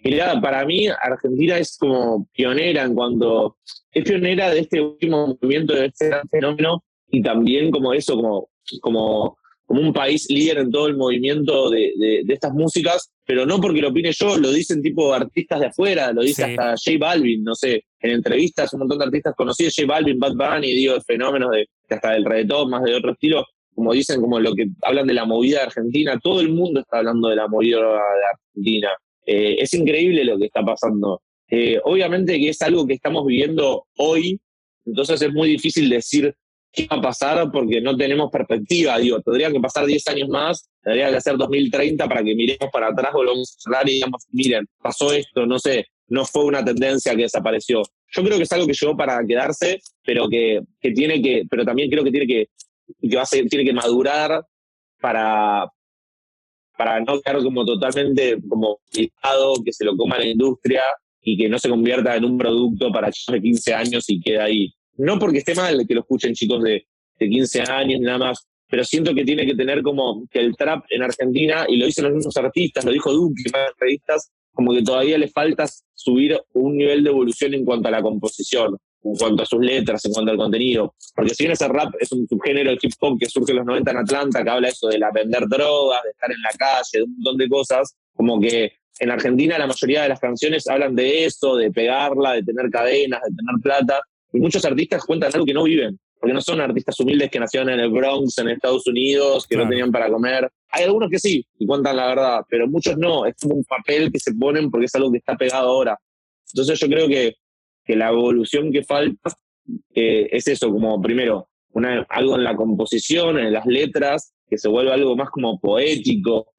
Mirá, para mí Argentina es como pionera en cuanto es pionera de este último movimiento, de este gran fenómeno y también como eso, como, como, un país líder en todo el movimiento de estas músicas, pero no porque lo opine yo, lo dicen tipo artistas de afuera, lo dice Sí. hasta J Balvin, no sé, en entrevistas un montón de artistas conocidos, J Balvin, Bad Bunny, digo, fenómenos de, hasta del reggaetón, más de otro estilo, como dicen, como lo que hablan de la movida de Argentina, todo el mundo está hablando de la movida de Argentina. Eh, es increíble lo que está pasando. Eh, obviamente que es algo que estamos viviendo hoy, entonces es muy difícil decir qué va a pasar porque no tenemos perspectiva. Digo, tendrían que pasar 10 años más, tendría que ser 2030 para que miremos para atrás, volvamos a hablar y digamos, miren, pasó esto, no sé, no fue una tendencia que desapareció. Yo creo que es algo que llegó para quedarse, pero que, que tiene que, pero también creo que tiene que, que va a ser- tiene que madurar para, para no quedar como totalmente como que se lo coma la industria y que no se convierta en un producto para chicos de 15 años y quede ahí. No porque esté mal que lo escuchen chicos de, de 15 años, nada más, pero siento que tiene que tener como que el trap en Argentina, y lo dicen los mismos artistas, lo dijo Duque en varias revistas, como que todavía le falta subir un nivel de evolución en cuanto a la composición, en cuanto a sus letras, en cuanto al contenido. Porque si bien ese rap es un subgénero de hip hop que surge en los 90 en Atlanta, que habla eso de la vender drogas, de estar en la calle, de un montón de cosas, como que en Argentina la mayoría de las canciones hablan de eso, de pegarla, de tener cadenas, de tener plata, muchos artistas cuentan algo que no viven, porque no son artistas humildes que nacieron en el Bronx, en Estados Unidos, que Claro. no tenían para comer. Hay algunos que sí, y cuentan la verdad, pero muchos no, es como un papel que se ponen porque es algo que está pegado ahora. Entonces yo creo que, que la evolución que falta eh, es eso, como primero, una, algo en la composición, en las letras, que se vuelva algo más como poético,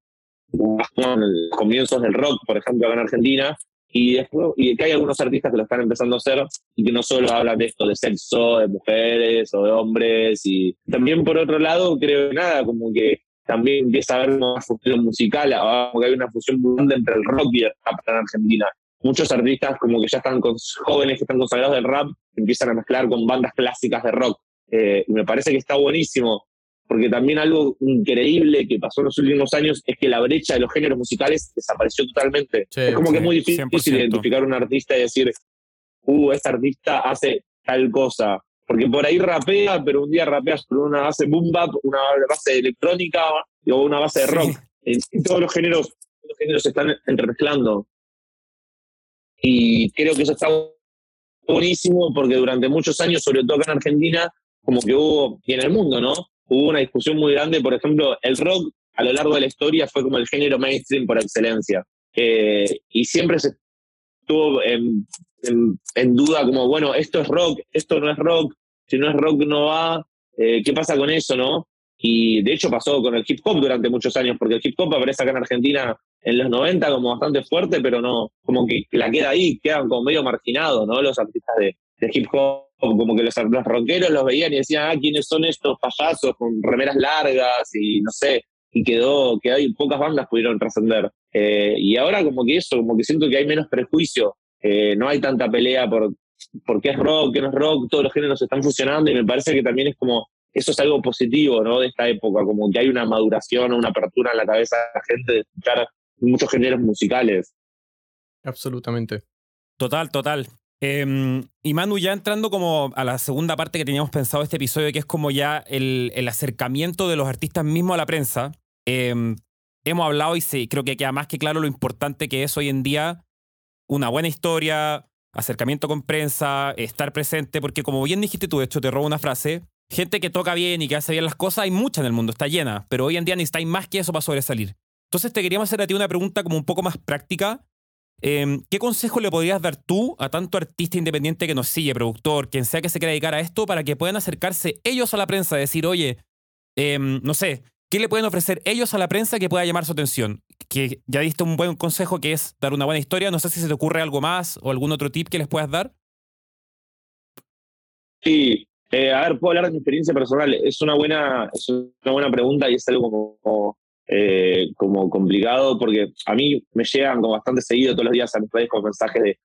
más como en los comienzos del rock, por ejemplo, acá en Argentina, y después y que hay algunos artistas que lo están empezando a hacer y que no solo hablan de esto de sexo, de mujeres o de hombres, y también por otro lado, creo que nada, como que también empieza a haber una fusión musical, ahora como que hay una fusión muy entre el rock y el rap en Argentina. Muchos artistas como que ya están con jóvenes que están consagrados del rap, empiezan a mezclar con bandas clásicas de rock. Eh, y me parece que está buenísimo, porque también algo increíble que pasó en los últimos años es que la brecha de los géneros musicales desapareció totalmente. Sí, es como que es sí, muy difícil 100%. identificar un artista y decir, uh, este artista hace tal cosa. Porque por ahí rapea, pero un día rapeas por una base boom bap, una base electrónica o una base de Sí. rock. En todos los géneros, los géneros se están entremezclando. Y creo que eso está buenísimo porque durante muchos años, sobre todo acá en Argentina, como que hubo, y en el mundo, ¿no? Hubo una discusión muy grande, por ejemplo, el rock a lo largo de la historia fue como el género mainstream por excelencia. Eh, y siempre se estuvo en, duda como, bueno, esto es rock, esto no es rock, si no es rock no va, eh, ¿qué pasa con eso, no? Y de hecho pasó con el hip hop durante muchos años, porque el hip hop aparece acá en Argentina en los 90 como bastante fuerte, pero no, como que la queda ahí, quedan como medio marginados, ¿no? Los artistas de hip hop, como que los, los rockeros los veían y decían, ah, ¿quiénes son estos payasos con remeras largas? Y no sé, y quedó, que hay pocas bandas pudieron trascender. Eh, y ahora como que eso, como que siento que hay menos prejuicio, eh, no hay tanta pelea por, por qué es rock, qué no es rock, todos los géneros se están fusionando y me parece que también es como, eso es algo positivo, ¿no? De esta época, como que hay una maduración, una apertura en la cabeza de la gente de escuchar muchos géneros musicales. Absolutamente. Total, total. Eh, y Manu, ya entrando como a la segunda parte que teníamos pensado este episodio, que es como ya el, acercamiento de los artistas mismos a la prensa, eh, hemos hablado y sí, creo que queda más que claro lo importante que es hoy en día una buena historia, acercamiento con prensa, estar presente, porque como bien dijiste tú, de hecho te robo una frase, gente que toca bien y que hace bien las cosas, hay mucha en el mundo, está llena, pero hoy en día necesitáis más que eso para sobresalir. Entonces te queríamos hacer a ti una pregunta como un poco más práctica. Em, ¿Qué consejo le podrías dar tú a tanto artista independiente que nos sigue, productor, quien sea que se quiera dedicar a esto, para que puedan acercarse ellos a la prensa, decir, oye, em, no sé, ¿qué le pueden ofrecer ellos a la prensa que pueda llamar su atención? Que ya diste un buen consejo que es dar una buena historia, no sé si se te ocurre algo más o algún otro tip que les puedas dar. Sí, eh, a ver, puedo hablar de mi experiencia personal. Es una buena, es una buena pregunta y es algo como, eh, como complicado porque a mí me llegan como bastante seguido todos los días a mis redes con mensajes de,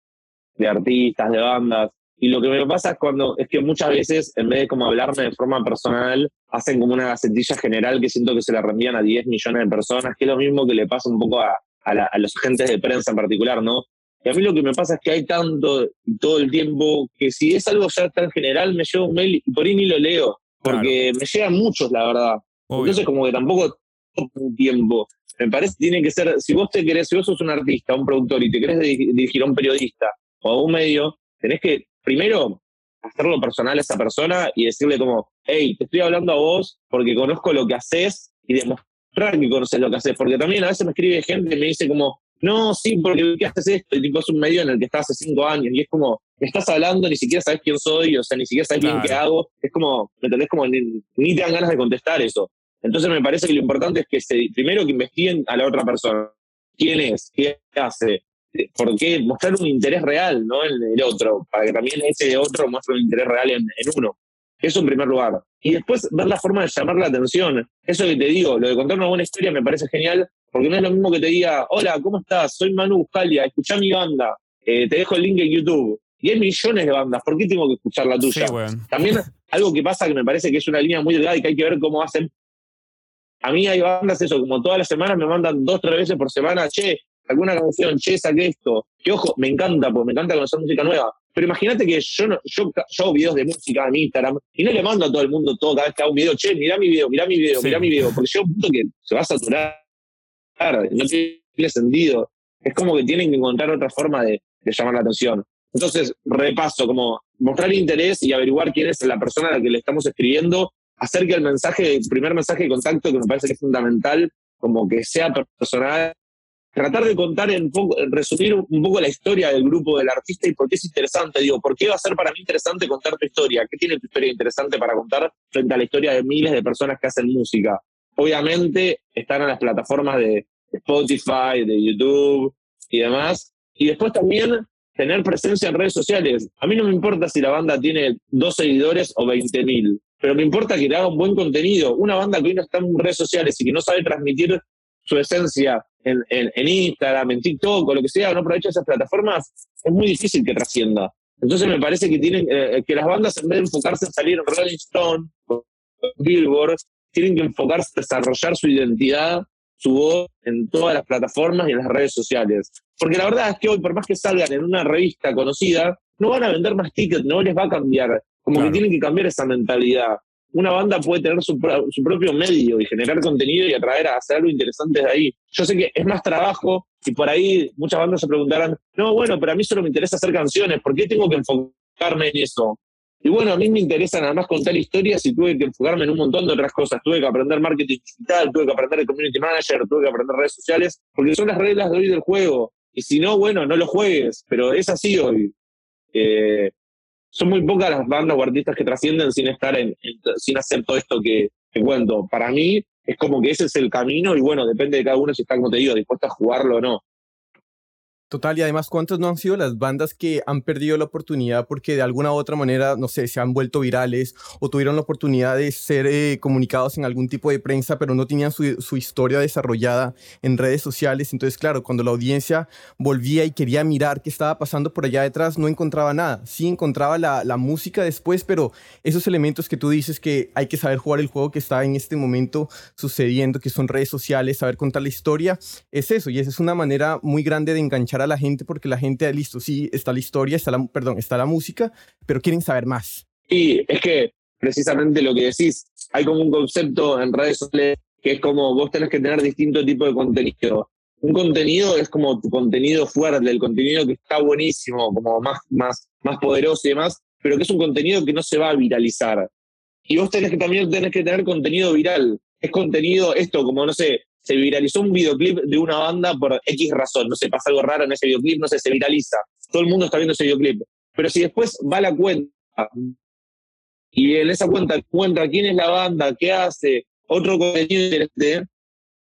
de artistas, de bandas. Y lo que me pasa es cuando es que muchas veces, en vez de como hablarme de forma personal, hacen como una gacetilla general que siento que se la reenvían a 10 millones de personas, que es lo mismo que le pasa un poco a, a los agentes de prensa en particular, ¿no? Y a mí lo que me pasa es que hay tanto todo el tiempo que si es algo ya tan general, me llega un mail y por ahí ni lo leo, porque me llegan muchos, la verdad. Entonces, como que tampoco un tiempo. Me parece que tiene que ser, si vos te querés, si vos sos un artista, un productor y te querés dirigir a un periodista o a un medio, tenés que primero hacerlo personal a esa persona y decirle como, hey, te estoy hablando a vos porque conozco lo que haces y demostrar que conoces lo que haces. Porque también a veces me escribe gente y me dice como, no, sí, porque ¿qué haces esto? Y tipo, es un medio en el que estás hace cinco años y es como, me estás hablando, ni siquiera sabes quién soy, o sea, ni siquiera sabes bien qué hago. Es como, ¿me entendés? Como ni, te dan ganas de contestar eso. Entonces me parece que lo importante es que se, primero que investiguen a la otra persona. ¿Quién es? ¿Qué hace? ¿Por qué? Mostrar un interés real, ¿no? En el otro, para que también ese otro muestre un interés real en, en uno. Eso en primer lugar. Y después ver la forma de llamar la atención. Eso que te digo, lo de contar una buena historia me parece genial, porque no es lo mismo que te diga, hola, ¿cómo estás? Soy Manu Buscalia, escuchá mi banda, eh, te dejo el link en YouTube. Y hay millones de bandas, ¿por qué tengo que escuchar la tuya? También algo que pasa que me parece que es una línea muy delgada y que hay que ver cómo hacen. A mí hay bandas, eso, como todas las semanas me mandan dos, tres veces por semana, che, alguna canción, che, saqué esto. Que ojo, me encanta, porque me encanta conocer música nueva. Pero imagínate que yo, no, yo, yo hago videos de música en Instagram y no le mando a todo el mundo todo cada vez que hago un video, che, mira mi video, mira mi video, mira mi video, porque llega un punto que se va a saturar no tiene sentido. Es como que tienen que encontrar otra forma de, llamar la atención. Entonces, repaso, como mostrar interés y averiguar quién es la persona a la que le estamos escribiendo, hacer que el mensaje, el primer mensaje de contacto, que me parece que es fundamental, como que sea personal, tratar de contar, en poco, resumir un poco la historia del grupo del artista y por qué es interesante. Digo, ¿por qué va a ser para mí interesante contar tu historia? ¿Qué tiene tu historia interesante para contar frente a la historia de miles de personas que hacen música? Obviamente están en las plataformas de, Spotify, de YouTube y demás. Y después también tener presencia en redes sociales. A mí no me importa si la banda tiene dos seguidores o 20 mil, pero me importa que le haga un buen contenido. Una banda que hoy no está en redes sociales y que no sabe transmitir su esencia en, en, Instagram, en TikTok o lo que sea, no aprovecha esas plataformas, es muy difícil que trascienda. Entonces me parece que tienen eh, que las bandas en vez de enfocarse en salir en Rolling Stone, Billboard, tienen que enfocarse en desarrollar su identidad su voz en todas las plataformas y en las redes sociales. Porque la verdad es que hoy, por más que salgan en una revista conocida, no van a vender más tickets, no les va a cambiar. Como que tienen que cambiar esa mentalidad. Una banda puede tener su, su, propio medio y generar contenido y atraer a hacer algo interesante de ahí. Yo sé que es más trabajo y por ahí muchas bandas se preguntarán, no, bueno, pero a mí solo me interesa hacer canciones, ¿por qué tengo que enfocarme en eso? Y bueno, a mí me interesa nada más contar historias y tuve que enfocarme en un montón de otras cosas. Tuve que aprender marketing digital, tuve que aprender el community manager, tuve que aprender redes sociales, porque son las reglas de hoy del juego. Y si no, bueno, no lo juegues, pero es así hoy. Eh, son muy pocas las bandas o artistas que trascienden sin estar en, sin hacer todo esto que, te cuento. Para mí es como que ese es el camino y bueno, depende de cada uno si está, como te digo, dispuesto a jugarlo o no. Total, y además, ¿cuántas no han sido las bandas que han perdido la oportunidad porque de alguna u otra manera, no sé, se han vuelto virales o tuvieron la oportunidad de ser eh, comunicados en algún tipo de prensa, pero no tenían su, su, historia desarrollada en redes sociales? Entonces, claro, cuando la audiencia volvía y quería mirar qué estaba pasando por allá detrás, no encontraba nada. Sí encontraba la, la música después, pero esos elementos que tú dices que hay que saber jugar el juego que está en este momento sucediendo, que son redes sociales, saber contar la historia, es eso. Y esa es una manera muy grande de enganchar a la gente porque la gente, listo, sí, está la historia, está la, perdón, está la música, pero quieren saber más. Y es que precisamente lo que decís, hay como un concepto en redes sociales que es como vos tenés que tener distinto tipo de contenido. Un contenido es como tu contenido fuerte, el contenido que está buenísimo, como más, más, más poderoso y demás, pero que es un contenido que no se va a viralizar. Y vos tenés que también tenés que tener contenido viral. Es contenido, esto, como no sé, se viralizó un videoclip de una banda por X razón, no sé, pasa algo raro en ese videoclip, no sé, se viraliza. Todo el mundo está viendo ese videoclip. Pero si después va la cuenta y en esa cuenta cuenta quién es la banda, qué hace, otro contenido interesante,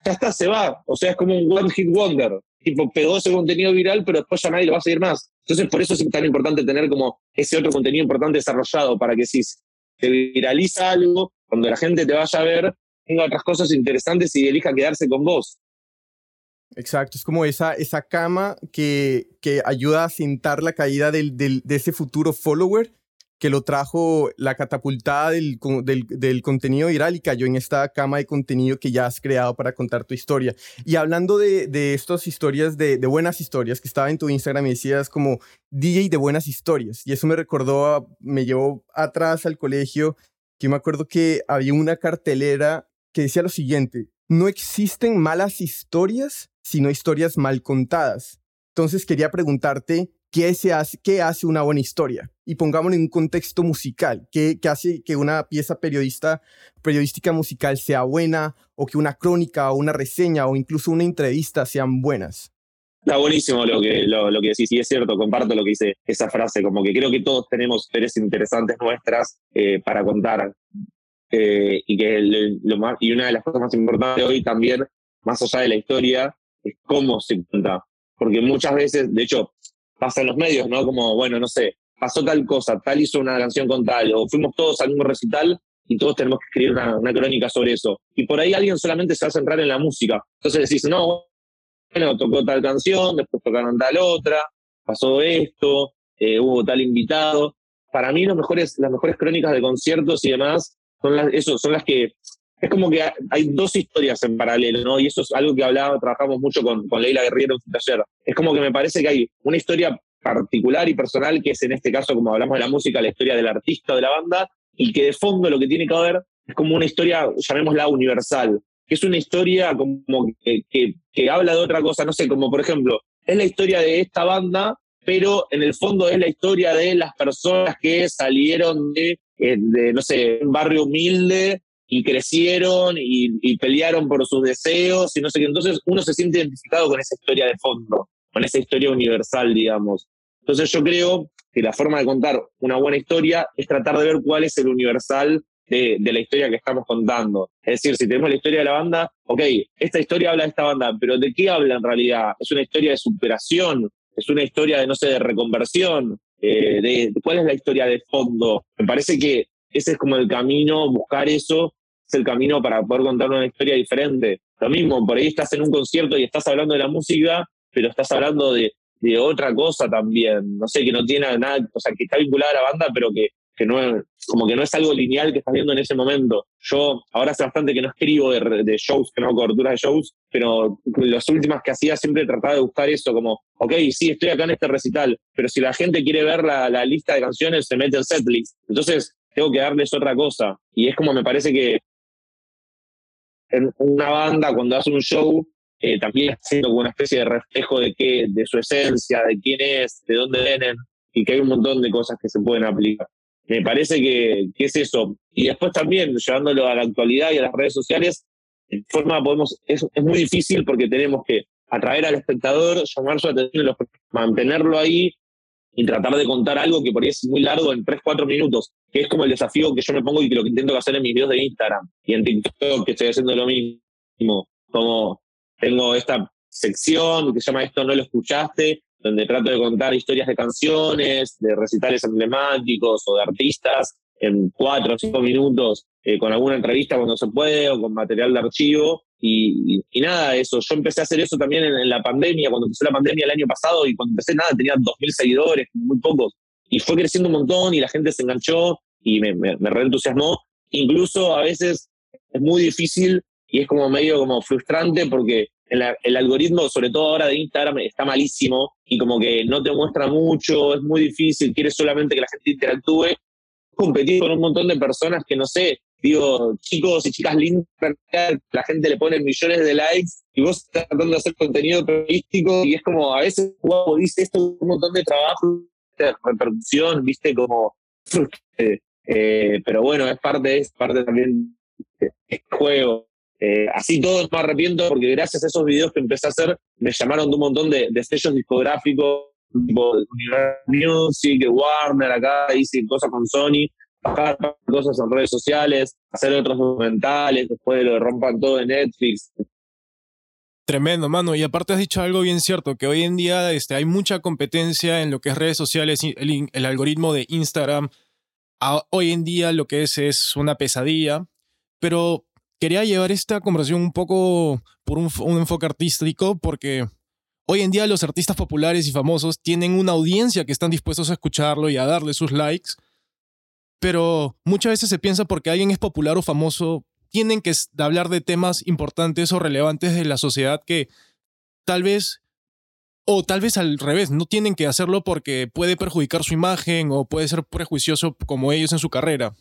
ya está, se va. O sea, es como un one hit wonder. Tipo, pegó ese contenido viral, pero después ya nadie lo va a seguir más. Entonces, por eso es tan importante tener como ese otro contenido importante desarrollado para que si se viraliza algo, cuando la gente te vaya a ver, tenga otras cosas interesantes y elija quedarse con vos. Exacto, es como esa, esa cama que, que ayuda a sentar la caída del, del, de ese futuro follower que lo trajo la catapultada del, del, del, contenido viral y cayó en esta cama de contenido que ya has creado para contar tu historia. Y hablando de, de estas historias, de, de, buenas historias, que estaba en tu Instagram y decías como DJ de buenas historias. Y eso me recordó, me llevó atrás al colegio, que me acuerdo que había una cartelera que decía lo siguiente, no existen malas historias, sino historias mal contadas. Entonces quería preguntarte, ¿qué, se hace, qué hace una buena historia? Y pongámoslo en un contexto musical. ¿Qué, ¿Qué, hace que una pieza periodista, periodística musical sea buena o que una crónica una reseña o incluso una entrevista sean buenas? Está buenísimo lo que, lo que decís, y es cierto, comparto lo que dice esa frase, como que creo que todos tenemos historias interesantes nuestras eh, para contar. Eh, y que lo más, y una de las cosas más importantes hoy también, más allá de la historia, es cómo se cuenta. Porque muchas veces, de hecho, pasa en los medios, ¿no? Como, bueno, no sé, pasó tal cosa, tal hizo una canción con tal, o fuimos todos al mismo recital y todos tenemos que escribir una, una crónica sobre eso. Y por ahí alguien solamente se va a centrar en la música. Entonces decís, no, bueno, tocó tal canción, después tocaron tal otra, pasó esto, eh, hubo tal invitado. Para mí los mejores, las mejores crónicas de conciertos y demás son las, eso, son las que es como que hay dos historias en paralelo, ¿no? Y eso es algo que hablaba, trabajamos mucho con, con Leila Guerrero en taller. Es como que me parece que hay una historia particular y personal, que es en este caso, como hablamos de la música, la historia del artista de la banda, y que de fondo lo que tiene que haber es como una historia, llamémosla universal, que es una historia como que, que, que habla de otra cosa, no sé, como por ejemplo, es la historia de esta banda, pero en el fondo es la historia de las personas que salieron de, de no sé, un barrio humilde y crecieron y, y, pelearon por sus deseos y no sé qué. Entonces uno se siente identificado con esa historia de fondo, con esa historia universal, digamos. Entonces yo creo que la forma de contar una buena historia es tratar de ver cuál es el universal de, de, la historia que estamos contando. Es decir, si tenemos la historia de la banda, ok, esta historia habla de esta banda, pero ¿de qué habla en realidad? ¿Es una historia de superación? ¿Es una historia de, no sé, de reconversión? Eh, de, ¿Cuál es la historia de fondo? Me parece que ese es como el camino, buscar eso es el camino para poder contar una historia diferente. Lo mismo, por ahí estás en un concierto y estás hablando de la música, pero estás hablando de, otra cosa también. No sé, que no tiene nada, o sea, que está vinculada a la banda, pero que, que no como que no es algo lineal que estás viendo en ese momento. Yo ahora hace bastante que no escribo de, de shows, que no hago coberturas de shows, pero las últimas que hacía siempre trataba de buscar eso, como, ok, sí, estoy acá en este recital, pero si la gente quiere ver la, lista de canciones, se mete en setlist. Entonces, tengo que darles otra cosa. Y es como me parece que en una banda, cuando hace un show, eh, también haciendo como una especie de reflejo de qué, de su esencia, de quién es, de dónde vienen, y que hay un montón de cosas que se pueden aplicar. Me parece que, es eso. Y después también, llevándolo a la actualidad y a las redes sociales, forma podemos, es, muy difícil porque tenemos que atraer al espectador, llamar su atención, mantenerlo ahí y tratar de contar algo que por ahí es muy largo en 3, 4 minutos, que es como el desafío que yo me pongo y que lo que intento hacer en mis videos de Instagram y en TikTok, que estoy haciendo lo mismo. Como tengo esta sección que se llama Esto no lo escuchaste, donde trato de contar historias de canciones, de recitales emblemáticos o de artistas en 4 o 5 minutos, eh, con alguna entrevista cuando se puede o con material de archivo. Y, y, nada, eso. Yo empecé a hacer eso también en, la pandemia, cuando empecé la pandemia el año pasado y cuando empecé nada tenía 2.000 seguidores, muy pocos. Y fue creciendo un montón y la gente se enganchó y me, me, me reentusiasmó. Incluso a veces es muy difícil y es como medio como frustrante porque el, algoritmo, sobre todo ahora de Instagram, está malísimo y como que no te muestra mucho, es muy difícil, quieres solamente que la gente interactúe. Competir con un montón de personas que no sé, digo, chicos y chicas lindas, la gente le pone millones de likes y vos estás tratando de hacer contenido periodístico y es como a veces, wow, dice esto un montón de trabajo, de repercusión, viste, como Eh, pero bueno, es parte, es parte también del juego. Eh, así todo no me arrepiento porque gracias a esos videos que empecé a hacer me llamaron de un montón de, de sellos discográficos, tipo Music, Warner, acá hice cosas con Sony, bajar cosas en redes sociales, hacer otros documentales, después lo rompan todo en Netflix. Tremendo, mano. Y aparte has dicho algo bien cierto, que hoy en día este, hay mucha competencia en lo que es redes sociales, el, el algoritmo de Instagram. Hoy en día lo que es es una pesadilla, pero quería llevar esta conversación un poco por un, enfoque artístico, porque hoy en día los artistas populares y famosos tienen una audiencia que están dispuestos a escucharlo y a darle sus likes, pero muchas veces se piensa porque alguien es popular o famoso, tienen que hablar de temas importantes o relevantes de la sociedad que tal vez, o tal vez al revés, no tienen que hacerlo porque puede perjudicar su imagen o puede ser prejuicioso como ellos en su carrera.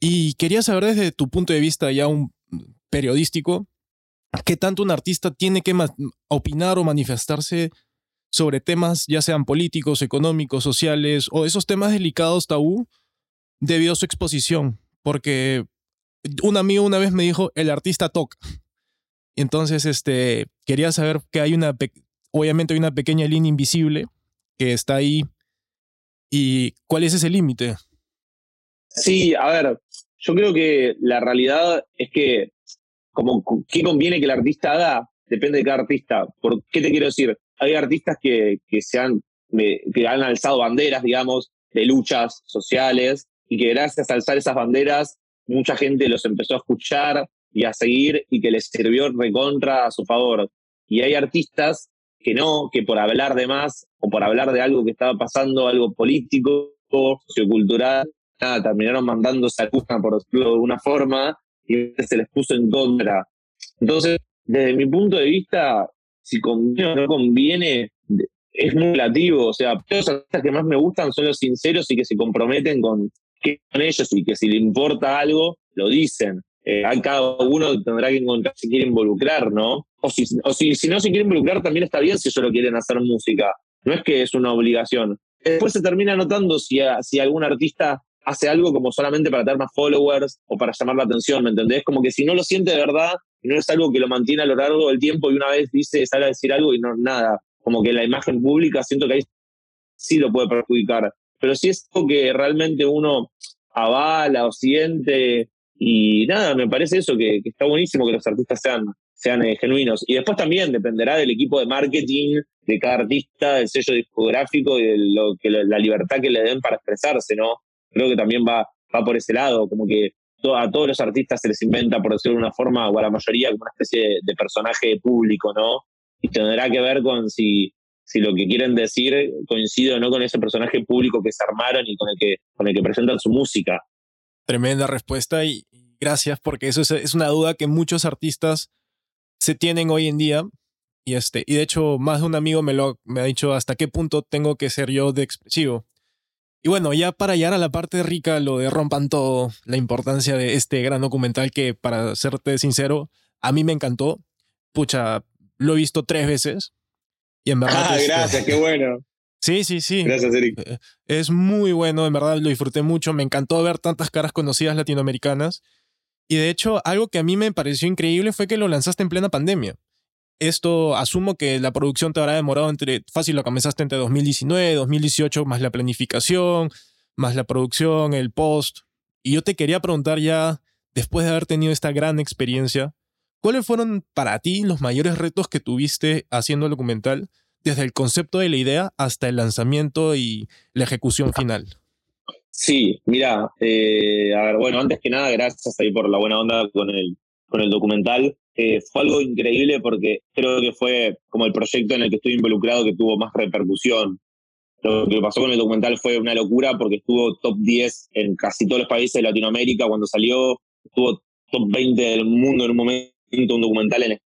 Y quería saber desde tu punto de vista ya un periodístico, ¿qué tanto un artista tiene que opinar o manifestarse sobre temas ya sean políticos, económicos, sociales o esos temas delicados tabú debido a su exposición? Porque un amigo una vez me dijo, el artista toca. Entonces, este, quería saber que hay una, obviamente hay una pequeña línea invisible que está ahí. ¿Y cuál es ese límite? Sí, a ver, yo creo que la realidad es que, como, ¿qué conviene que el artista haga? Depende de cada artista. ¿Por qué te quiero decir? Hay artistas que, que, se han, que han alzado banderas, digamos, de luchas sociales y que gracias a alzar esas banderas, mucha gente los empezó a escuchar y a seguir y que les sirvió recontra a su favor. Y hay artistas que no, que por hablar de más o por hablar de algo que estaba pasando, algo político, sociocultural, nada, terminaron mandándose a por decirlo de alguna forma, y se les puso en contra. Entonces, desde mi punto de vista, si conviene o no conviene, es muy relativo. O sea, los artistas que más me gustan son los sinceros y que se comprometen con, con ellos y que si le importa algo, lo dicen. Eh, cada uno tendrá que encontrar si quiere involucrar, ¿no? O si, o si, si no se quiere involucrar, también está bien si solo quieren hacer música. No es que es una obligación. Después se termina notando si, si algún artista hace algo como solamente para tener más followers o para llamar la atención, ¿me entendés? Como que si no lo siente de verdad, no es algo que lo mantiene a lo largo del tiempo y una vez dice, sale a decir algo y no nada. Como que la imagen pública siento que ahí sí lo puede perjudicar. Pero si es algo que realmente uno avala o siente y nada, me parece eso, que, está buenísimo que los artistas sean, sean eh, genuinos. Y después también dependerá del equipo de marketing, de cada artista, del sello discográfico y de lo que la libertad que le den para expresarse, ¿no? Creo que también va, va por ese lado, como que a todos los artistas se les inventa, por decirlo de una forma, o a la mayoría, como una especie de, personaje público, ¿no? Y tendrá que ver con si, si lo que quieren decir coincide o no con ese personaje público que se armaron y con el que, con el que presentan su música. Tremenda respuesta y gracias porque eso es, una duda que muchos artistas se tienen hoy en día. Y, este, y de hecho, más de un amigo me, lo, me ha dicho hasta qué punto tengo que ser yo de expresivo. Y bueno, ya para llegar a la parte rica, lo de Rompan Todo, la importancia de este gran documental que, para serte sincero, a mí me encantó. Pucha, lo he visto tres veces. Y en verdad. Ah, gracias, qué bueno. Sí, sí, sí. Gracias, Eric. Eh, es muy bueno, en verdad lo disfruté mucho. Me encantó ver tantas caras conocidas latinoamericanas. Y de hecho, algo que a mí me pareció increíble fue que lo lanzaste en plena pandemia. Esto asumo que la producción te habrá demorado entre, fácil lo comenzaste entre 2019, 2018, más la planificación, más la producción, el post. Y yo te quería preguntar ya, después de haber tenido esta gran experiencia, ¿cuáles fueron para ti los mayores retos que tuviste haciendo el documental, desde el concepto de la idea hasta el lanzamiento y la ejecución final? Sí, mira, eh, a ver, bueno, antes que nada, gracias ahí por la buena onda con el, con el documental. Eh, fue algo increíble porque creo que fue como el proyecto en el que estuve involucrado que tuvo más repercusión. Lo que pasó con el documental fue una locura porque estuvo top 10 en casi todos los países de Latinoamérica cuando salió, estuvo top 20 del mundo en un momento, un documental en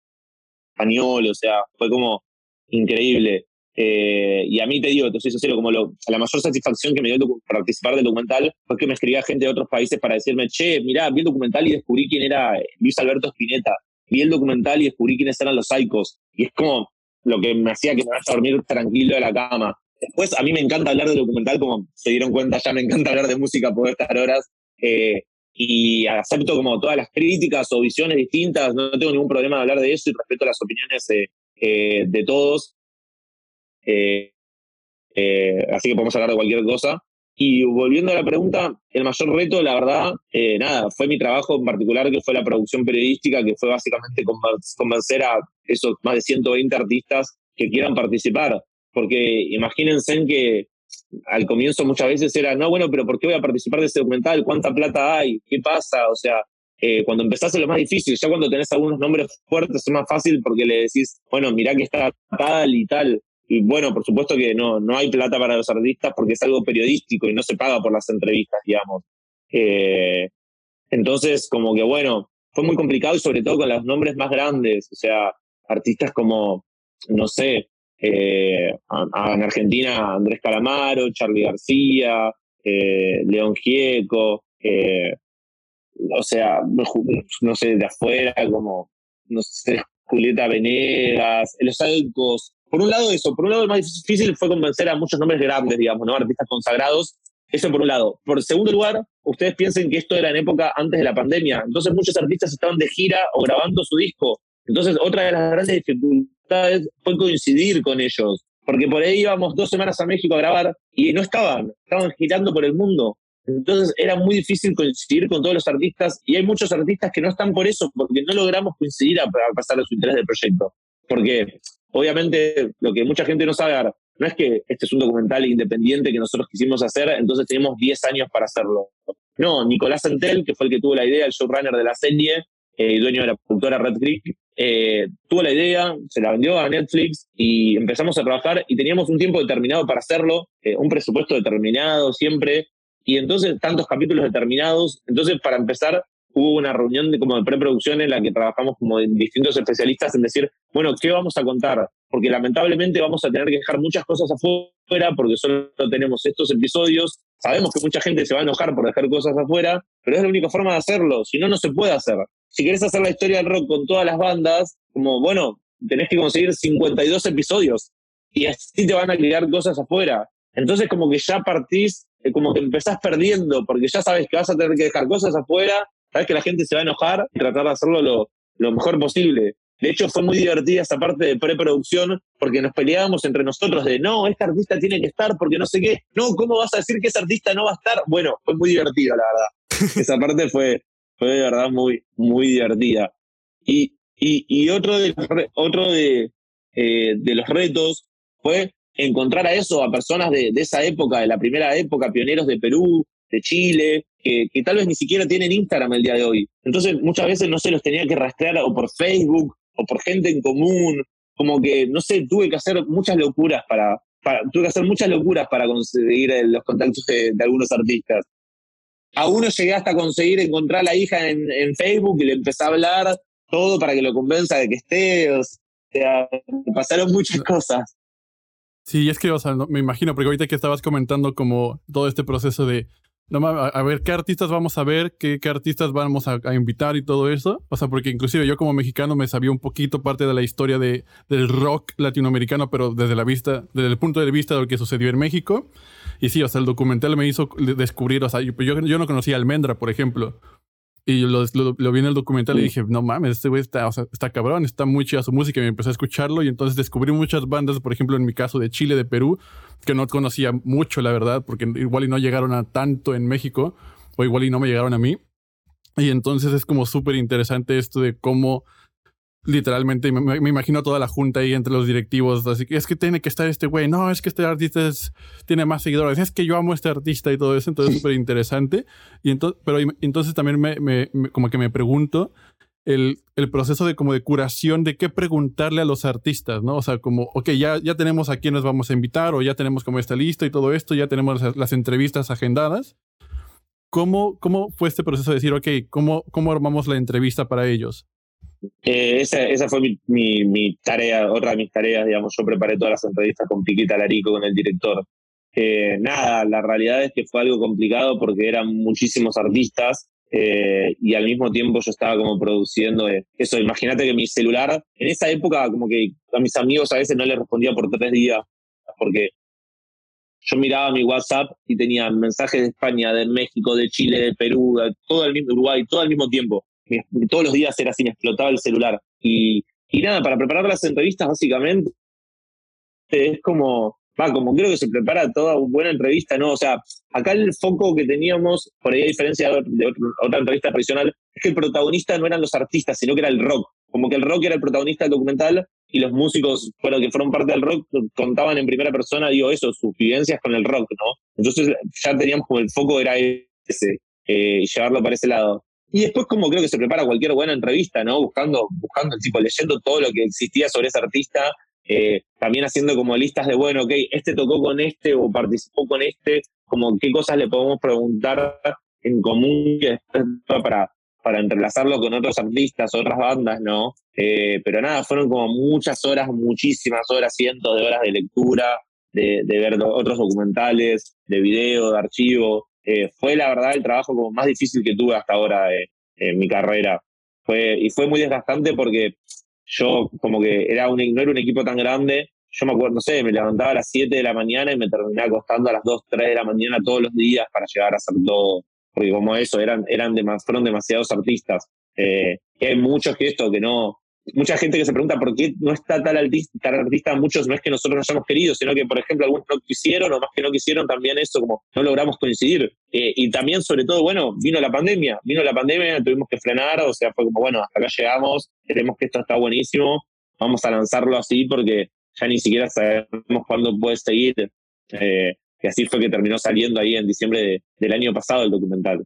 español, o sea, fue como increíble. Eh, y a mí te digo, te soy sincero, como lo, la mayor satisfacción que me dio participar del documental fue que me escribía gente de otros países para decirme, che, mirá, vi el documental y descubrí quién era Luis Alberto Spinetta vi el documental y descubrí quiénes eran los psicos. Y es como lo que me hacía que me vaya a dormir tranquilo de la cama. Después, a mí me encanta hablar de documental, como se dieron cuenta, ya me encanta hablar de música, por estar horas. Eh, y acepto como todas las críticas o visiones distintas, no tengo ningún problema de hablar de eso y respeto las opiniones eh, de todos. Así que podemos hablar de cualquier cosa. Y volviendo a la pregunta, el mayor reto, la verdad, nada, fue mi trabajo en particular, que fue la producción periodística, que fue básicamente convencer a esos más de 120 artistas que quieran participar porque imagínense que al comienzo muchas veces era, no, bueno, pero ¿por qué voy a participar de ese documental? ¿Cuánta plata hay? ¿Qué pasa? O sea, eh, cuando empezás es lo más difícil, ya cuando tenés algunos nombres fuertes es más fácil porque le decís, bueno, mirá que está tal y tal. Y bueno, por supuesto que no, no hay plata para los artistas porque es algo periodístico y no se paga por las entrevistas, digamos. Eh, entonces, como que bueno, fue muy complicado y sobre todo con los nombres más grandes, o sea, artistas como, no sé, eh, en Argentina Andrés Calamaro, Charlie García, eh, León Gieco, eh, o sea, no, sé, de afuera, como, no sé, Julieta Venegas, Los Alcos. Por un lado eso, por un lado lo más difícil fue convencer a muchos nombres grandes, digamos, ¿no? Artistas consagrados. Eso por un lado. Por segundo lugar, ustedes piensen que esto era en época antes de la pandemia. Entonces muchos artistas estaban de gira o grabando su disco. Entonces, otra de las grandes dificultades fue coincidir con ellos, porque por ahí íbamos dos semanas a México a grabar y no estaban, estaban girando por el mundo. Entonces era muy difícil coincidir con todos los artistas y hay muchos artistas que no están por eso, porque no logramos coincidir a, pasar de su interés del proyecto. Porque obviamente lo que mucha gente no sabe no es que este es un documental independiente que nosotros quisimos hacer, entonces tenemos 10 años para hacerlo. No, Nicolás Antel, que fue el que tuvo la idea, el showrunner de la serie, eh, dueño de la productora Red Creek, eh, tuvo la idea, se la vendió a Netflix y empezamos a trabajar y teníamos un tiempo determinado para hacerlo, eh, un presupuesto determinado siempre, y entonces tantos capítulos determinados. Entonces, para empezar, hubo una reunión de, como de preproducción en la que trabajamos como distintos especialistas en decir, bueno, ¿qué vamos a contar? Porque lamentablemente vamos a tener que dejar muchas cosas afuera porque solo tenemos estos episodios. Sabemos que mucha gente se va a enojar por dejar cosas afuera, pero es la única forma de hacerlo, si no, no se puede hacer si querés hacer la historia del rock con todas las bandas, como, bueno, tenés que conseguir 52 episodios y así te van a quedar cosas afuera. Entonces como que ya partís, eh, como que empezás perdiendo, porque ya sabes que vas a tener que dejar cosas afuera, sabes que la gente se va a enojar y tratar de hacerlo lo, lo mejor posible. De hecho, fue muy divertida esa parte de preproducción porque nos peleábamos entre nosotros de no, este artista tiene que estar porque no sé qué. No, ¿cómo vas a decir que ese artista no va a estar? Bueno, fue muy divertido, la verdad. esa parte fue, fue de verdad muy, muy divertida. Y, y, y otro, de, otro de, eh, de los retos fue encontrar a eso, a personas de, de, esa época, de la primera época, pioneros de Perú, de Chile, que, tal vez ni siquiera tienen Instagram el día de hoy. Entonces muchas veces no se los tenía que rastrear o por Facebook o por gente en común, como que, no sé, tuve que hacer muchas locuras para, tuve que hacer muchas locuras para conseguir los contactos de, de algunos artistas a uno llegué hasta conseguir encontrar a la hija en, en, Facebook y le empecé a hablar todo para que lo convenza de que esté. O sea, pasaron muchas cosas. Sí, es que, o sea, me imagino, porque ahorita que estabas comentando como todo este proceso de, no, a, ver qué artistas vamos a ver, qué, qué artistas vamos a, invitar y todo eso. O sea, porque inclusive yo como mexicano me sabía un poquito parte de la historia de, del rock latinoamericano, pero desde la vista, desde el punto de vista de lo que sucedió en México. Y sí, o sea, el documental me hizo descubrir, o sea, yo, yo no conocía Almendra, por ejemplo. Y lo, lo, vi en el documental y dije, no mames, este güey está, o sea, está cabrón, está muy chida su música. Y me empecé a escucharlo y entonces descubrí muchas bandas, por ejemplo, en mi caso de Chile, de Perú, que no conocía mucho, la verdad, porque igual y no llegaron a tanto en México, o igual y no me llegaron a mí. Y entonces es como súper interesante esto de cómo literalmente me, me, imagino toda la junta ahí entre los directivos, así que es que tiene que estar este güey, no, es que este artista es, tiene más seguidores, es que yo amo a este artista y todo eso, entonces es súper interesante. Y entonces, pero entonces también me, me, como que me pregunto el, el, proceso de como de curación de qué preguntarle a los artistas, ¿no? O sea, como, ok, ya, ya tenemos a quiénes vamos a invitar o ya tenemos como esta lista y todo esto, ya tenemos las, las entrevistas agendadas. ¿Cómo, ¿Cómo fue este proceso de decir, ok, ¿cómo, cómo armamos la entrevista para ellos? Eh, esa, fue mi, tarea, otra de mis tareas, digamos, yo preparé todas las entrevistas con Piquita Larico, con el director. Eh, nada, la realidad es que fue algo complicado porque eran muchísimos artistas eh, y al mismo tiempo yo estaba como produciendo eso. Imagínate que mi celular, en esa época como que a mis amigos a veces no les respondía por tres días porque yo miraba mi WhatsApp y tenía mensajes de España, de México, de Chile, de Perú, de todo el mismo Uruguay, todo al mismo tiempo. Todos los días era así, me explotaba el celular. Y, y nada, para preparar las entrevistas, básicamente, es como, va, como creo que se prepara toda una buena entrevista, ¿no? O sea, acá el foco que teníamos, por ahí a diferencia de, otra entrevista tradicional, es que el protagonista no eran los artistas, sino que era el rock. Como que el rock era el protagonista del documental y los músicos fueron, que fueron parte del rock contaban en primera persona, digo eso, sus vivencias con el rock, ¿no? Entonces ya teníamos como el foco era ese, eh, llevarlo para ese lado. Y después como creo que se prepara cualquier buena entrevista, ¿no? Buscando, buscando tipo, leyendo todo lo que existía sobre ese artista, eh, también haciendo como listas de, bueno, ok, este tocó con este o participó con este, como qué cosas le podemos preguntar en común para, para entrelazarlo con otros artistas, otras bandas, ¿no? Eh, pero nada, fueron como muchas horas, muchísimas horas, cientos de horas de lectura, de, ver otros documentales, de video, de archivo. Eh, fue la verdad el trabajo como más difícil que tuve hasta ahora eh, en mi carrera. Fue, y fue muy desgastante porque yo como que era un, no era un equipo tan grande. Yo me acuerdo, no sé, me levantaba a las 7 de la mañana y me terminaba acostando a las 2, 3 de la mañana todos los días para llegar a hacer todo porque como eso, eran, eran fueron demasiados artistas. Eh, hay muchos que esto, que no, mucha gente que se pregunta por qué no está tal artista, muchos no es que nosotros no hayamos querido, sino que, por ejemplo, algunos no quisieron, o más que no quisieron, también eso, como no logramos coincidir. Eh, y también, sobre todo, bueno, vino la pandemia, vino la pandemia, tuvimos que frenar, o sea, fue como, bueno, hasta acá llegamos, creemos que esto está buenísimo, vamos a lanzarlo así porque ya ni siquiera sabemos cuándo puede seguir. Eh, que así fue que terminó saliendo ahí en diciembre del año pasado el documental.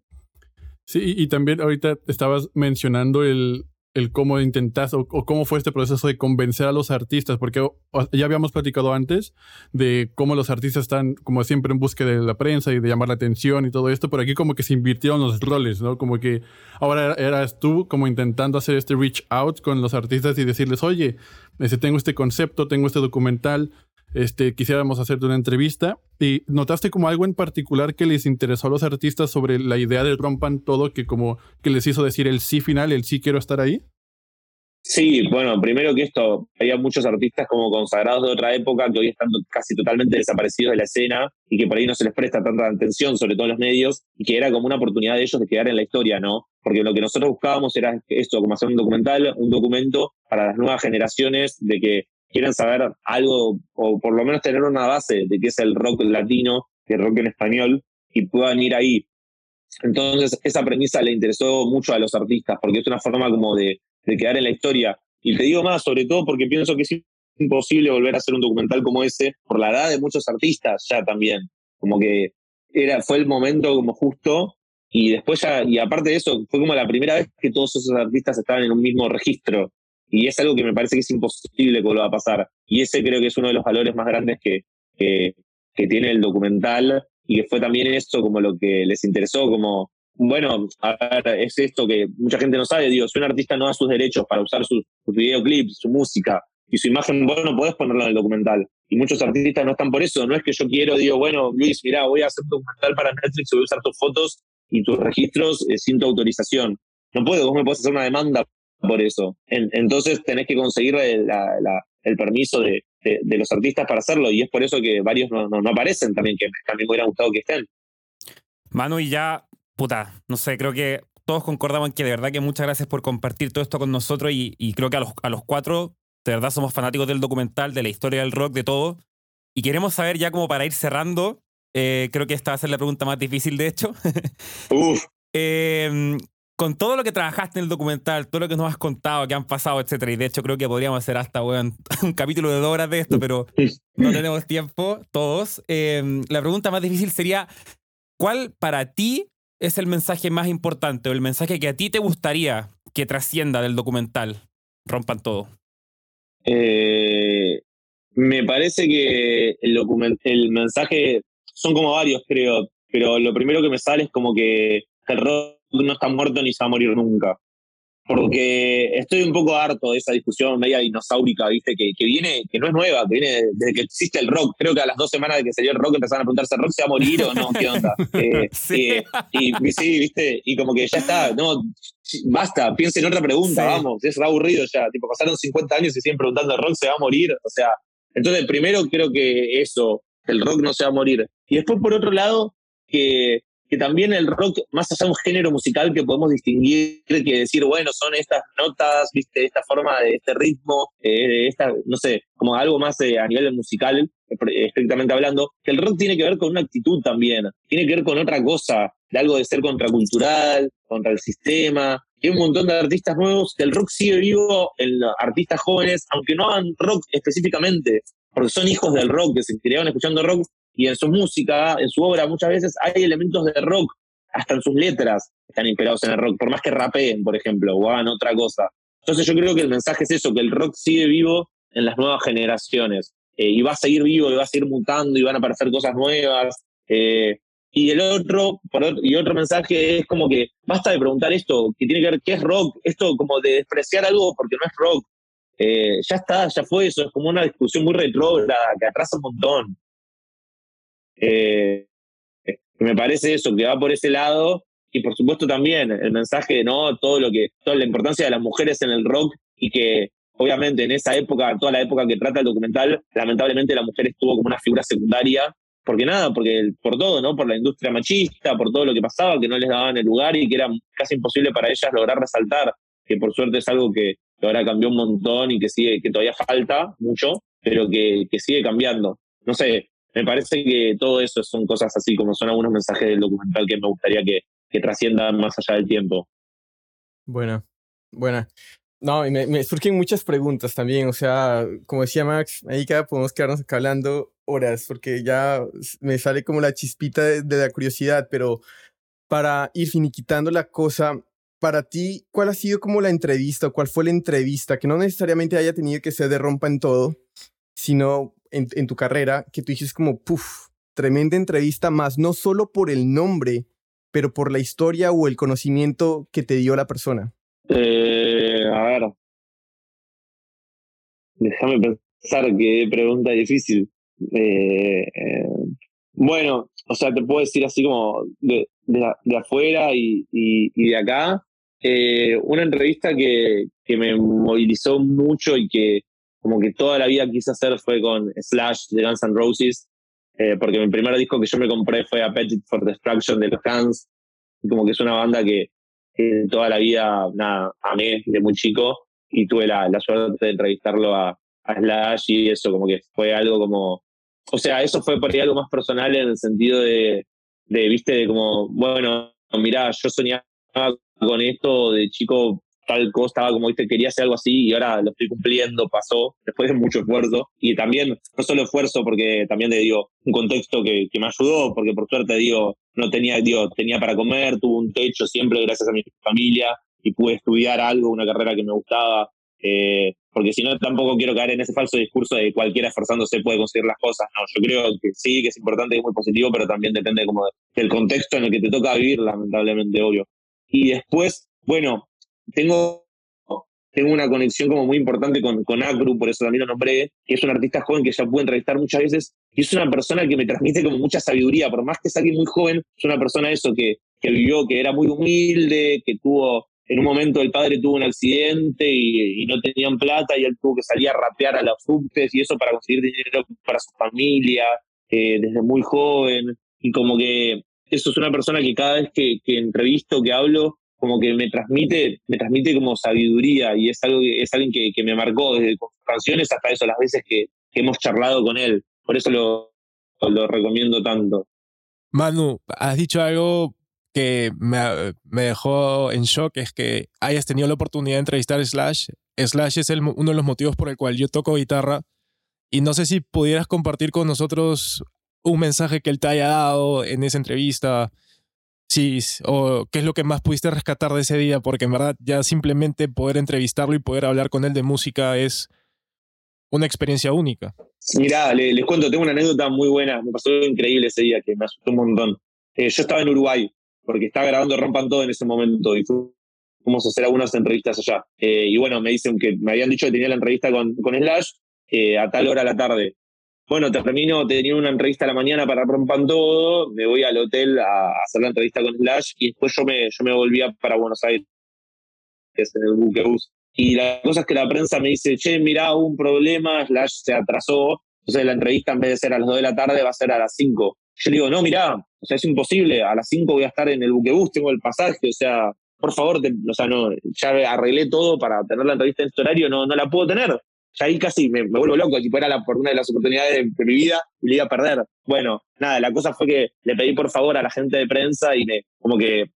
Sí, y también ahorita estabas mencionando el, el cómo intentaste o, cómo fue este proceso de convencer a los artistas, porque ya habíamos platicado antes de cómo los artistas están como siempre en búsqueda de la prensa y de llamar la atención y todo esto, pero aquí como que se invirtieron los roles, ¿no? Como que ahora eras tú como intentando hacer este reach out con los artistas y decirles, oye, este, tengo este concepto, tengo este documental, este, quisiéramos hacerte una entrevista. ¿Y notaste como algo en particular que les interesó a los artistas sobre la idea de rompan todo, que como que les hizo decir el sí final, el sí quiero estar ahí? Sí, bueno, primero que esto, había muchos artistas como consagrados de otra época que hoy están casi totalmente desaparecidos de la escena y que por ahí no se les presta tanta atención, sobre todo en los medios, y que era como una oportunidad de ellos de quedar en la historia, ¿no? Porque lo que nosotros buscábamos era esto, como hacer un documental, un documento para las nuevas generaciones de que quieran saber algo, o por lo menos tener una base de qué es el rock latino, que rock en español, y puedan ir ahí. Entonces, esa premisa le interesó mucho a los artistas, porque es una forma como de, de quedar en la historia. Y te digo más, sobre todo porque pienso que es imposible volver a hacer un documental como ese, por la edad de muchos artistas ya también. Como que era, fue el momento como justo, y después ya, y aparte de eso, fue como la primera vez que todos esos artistas estaban en un mismo registro. Y es algo que me parece que es imposible que vuelva a pasar. Y ese creo que es uno de los valores más grandes que, que, tiene el documental y que fue también esto como lo que les interesó, como, bueno, a ver, es esto que mucha gente no sabe, digo, si un artista no da sus derechos para usar sus, videoclips, su música y su imagen, bueno, podés ponerlo en el documental. Y muchos artistas no están por eso, no es que yo quiero, digo, bueno, Luis, mira, voy a hacer un documental para Netflix, voy a usar tus fotos y tus registros eh, sin tu autorización. No puedo, vos me podés hacer una demanda por eso. entonces tenés que conseguir el permiso de, los artistas para hacerlo y es por eso que varios no, aparecen también, que también me hubiera gustado que estén. Manu, y ya, puta, no sé, creo que todos concordamos que de verdad que muchas gracias por compartir todo esto con nosotros y, creo que a los, a los cuatro, de verdad somos fanáticos del documental, de la historia del rock, de todo. Y queremos saber ya como para ir cerrando, eh, creo que esta va a ser la pregunta más difícil de hecho. Uf. eh, con todo lo que trabajaste en el documental, todo lo que nos has contado, que han pasado, etcétera, y de hecho creo que podríamos hacer hasta un capítulo de dos horas de esto, pero no tenemos tiempo todos. Em, la pregunta más difícil sería, ¿cuál para ti es el mensaje más importante o el mensaje que a ti te gustaría que trascienda del documental? Rompan todo. Eh, me parece que el, el mensaje son como varios, creo, pero lo primero que me sale es como que el rock no está muerto ni se va a morir nunca. Porque estoy un poco harto de esa discusión media dinosaurica, ¿viste? Que, que viene, que no es nueva, que viene desde que existe el rock. Creo que a las dos semanas de que salió el rock empezaron a preguntarse, ¿el rock se va a morir o no? ¿Qué onda? Eh, sí. Eh, y, sí, ¿viste? Y como que ya está, no, basta, piensen en otra pregunta, vamos, es aburrido ya. Tipo, pasaron 50 años y siguen preguntando, ¿el rock se va a morir? O sea, entonces primero creo que eso, el rock no se va a morir. Y después, por otro lado, que, que también el rock, más allá de un género musical que podemos distinguir, que decir, bueno, son estas notas, viste, esta forma de este ritmo, eh, esta, no sé, como algo más eh, a nivel musical, estrictamente hablando, que el rock tiene que ver con una actitud también, tiene que ver con otra cosa, de algo de ser contracultural, contra el sistema. Hay un montón de artistas nuevos, que el rock sigue vivo en artistas jóvenes, aunque no hagan rock específicamente, porque son hijos del rock, que se criaron escuchando rock, y en su música, en su obra, muchas veces hay elementos de rock, hasta en sus letras están inspirados en el rock, por más que rapeen, por ejemplo, o hagan otra cosa. Entonces yo creo que el mensaje es eso, que el rock sigue vivo en las nuevas generaciones. Eh, y va a seguir vivo, y va a seguir mutando, y van a aparecer cosas nuevas. Eh, y el otro, y otro mensaje es como que basta de preguntar esto, que tiene que ver qué es rock, esto como de despreciar algo porque no es rock. Eh, ya está, ya fue eso, es como una discusión muy retrógrada que atrasa un montón. Eh, me parece eso, que va por ese lado. Y por supuesto también el mensaje de no todo lo que, toda la importancia de las mujeres en el rock y que obviamente en esa época, toda la época que trata el documental, lamentablemente la mujer estuvo como una figura secundaria. Porque nada, porque por todo, ¿no? Por la industria machista, por todo lo que pasaba, que no les daban el lugar y que era casi imposible para ellas lograr resaltar, que por suerte es algo que, ahora cambió un montón y que sigue, que todavía falta mucho, pero que, que sigue cambiando. No sé, me parece que todo eso son cosas así, como son algunos mensajes del documental que me gustaría que, que trasciendan más allá del tiempo. Buena, buena. No, y me, surgen muchas preguntas también, o sea, como decía Max, ahí cada podemos quedarnos acá hablando horas, porque ya me sale como la chispita de, la curiosidad, pero para ir finiquitando la cosa, para ti, ¿cuál ha sido como la entrevista o cuál fue la entrevista que no necesariamente haya tenido que ser de rompa en todo, sino en, tu carrera que tú dices como, puff, tremenda entrevista más, no solo por el nombre, pero por la historia o el conocimiento que te dio la persona? Eh, a ver. Déjame pensar qué pregunta difícil. Eh, eh, bueno, o sea, te puedo decir así como de, afuera y, y, y, de acá. una entrevista que, que me movilizó mucho y que, como que toda la vida quise hacer fue con Slash de Guns N' Roses, eh, porque mi primer disco que yo me compré fue Appetite for Destruction de los Guns, y como que es una banda que, toda la vida, nada, amé de muy chico, y tuve la, la suerte de entrevistarlo a, a, Slash y eso, como que fue algo como, o sea, eso fue por ahí algo más personal en el sentido de, de viste, de como, bueno, mirá, yo soñaba con esto de chico tal cosa, estaba como, viste, quería hacer algo así y ahora lo estoy cumpliendo, pasó, después de mucho esfuerzo. Y también, no solo esfuerzo, porque también te digo, un contexto que, que me ayudó, porque por suerte, digo, no tenía, digo, tenía para comer, tuve un techo siempre gracias a mi familia y pude estudiar algo, una carrera que me gustaba. Eh, porque si no, tampoco quiero caer en ese falso discurso de cualquiera esforzándose puede conseguir las cosas. No, yo creo que sí, que es importante es muy positivo, pero también depende como del contexto en el que te toca vivir, lamentablemente, obvio. Y después, bueno, tengo, tengo una conexión como muy importante con, con Acru, por eso también lo nombré, que es un artista joven que ya pude entrevistar muchas veces, y es una persona que me transmite como mucha sabiduría, por más que es alguien muy joven, es una persona eso, que, que vivió, que era muy humilde, que tuvo, en un momento el padre tuvo un accidente y, no tenían plata y él tuvo que salir a rapear a los subtes y eso para conseguir dinero para su familia, eh, desde muy joven, y como que eso es una persona que cada vez que, que entrevisto, que hablo, como que me transmite, me transmite como sabiduría y es algo es alguien que, que me marcó desde canciones hasta eso, las veces que, hemos charlado con él. Por eso lo, lo recomiendo tanto. Manu, has dicho algo que me, me, dejó en shock, es que hayas tenido la oportunidad de entrevistar a Slash. Slash es el, uno de los motivos por el cual yo toco guitarra. Y no sé si pudieras compartir con nosotros un mensaje que él te haya dado en esa entrevista, Sí, o qué es lo que más pudiste rescatar de ese día, porque en verdad ya simplemente poder entrevistarlo y poder hablar con él de música es una experiencia única. Mirá, les, cuento, tengo una anécdota muy buena, me pasó increíble ese día que me asustó un montón. Eh, yo estaba en Uruguay, porque estaba grabando Rompan Todo en ese momento y fuimos a hacer algunas entrevistas allá. Eh, y bueno, me dicen que me habían dicho que tenía la entrevista con, con Slash eh, a tal hora de la tarde. Bueno, termino, tenía una entrevista a la mañana para Rompan Todo, me voy al hotel a, hacer la entrevista con Slash y después yo me, yo me volvía para Buenos Aires, que es en el buque bus. Y la cosa es que la prensa me dice, che, mirá, hubo un problema, Slash se atrasó, Entonces la entrevista en vez de ser a las 2 de la tarde va a ser a las 5. Yo le digo, no, mirá, o sea, es imposible, a las 5 voy a estar en el buquebús, tengo el pasaje, o sea, por favor, o sea, no, ya arreglé todo para tener la entrevista en este horario, no, no la puedo tener. Ya ahí casi me, vuelvo loco, tipo era la, por una de las oportunidades de, mi vida y le iba a perder. Bueno, nada, la cosa fue que le pedí por favor a la gente de prensa y me, como que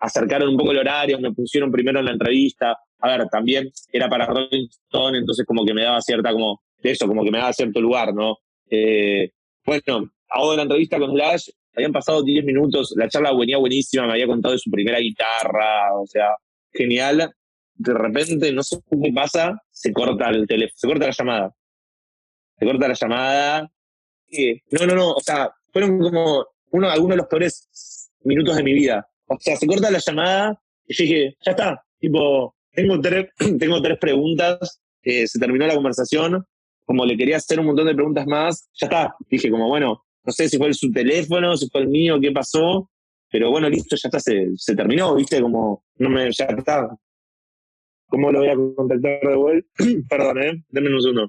acercaron un poco el horario, me pusieron primero en la entrevista. A ver, también era para Rolling Stone, entonces como que me daba cierta, como, eso, como que me daba cierto lugar, ¿no? Eh, bueno, hago la entrevista con Slash, habían pasado 10 minutos, la charla venía buenísima, me había contado de su primera guitarra, o sea, genial. De repente, no sé qué pasa, se corta el teléfono, se corta la llamada. Se corta la llamada. no, no, no, o sea, fueron como uno, algunos de los peores minutos de mi vida. O sea, se corta la llamada y yo dije, ya está, tipo, tengo tres, tengo tres preguntas, eh, se terminó la conversación, como le quería hacer un montón de preguntas más, ya está. Dije como, bueno, no sé si fue su teléfono, si fue el mío, qué pasó, pero bueno, listo, ya está, se, se terminó, viste, como, no me, ya está. ¿Cómo lo voy a contactar de vuelta? Perdón, ¿eh? Denme un segundo.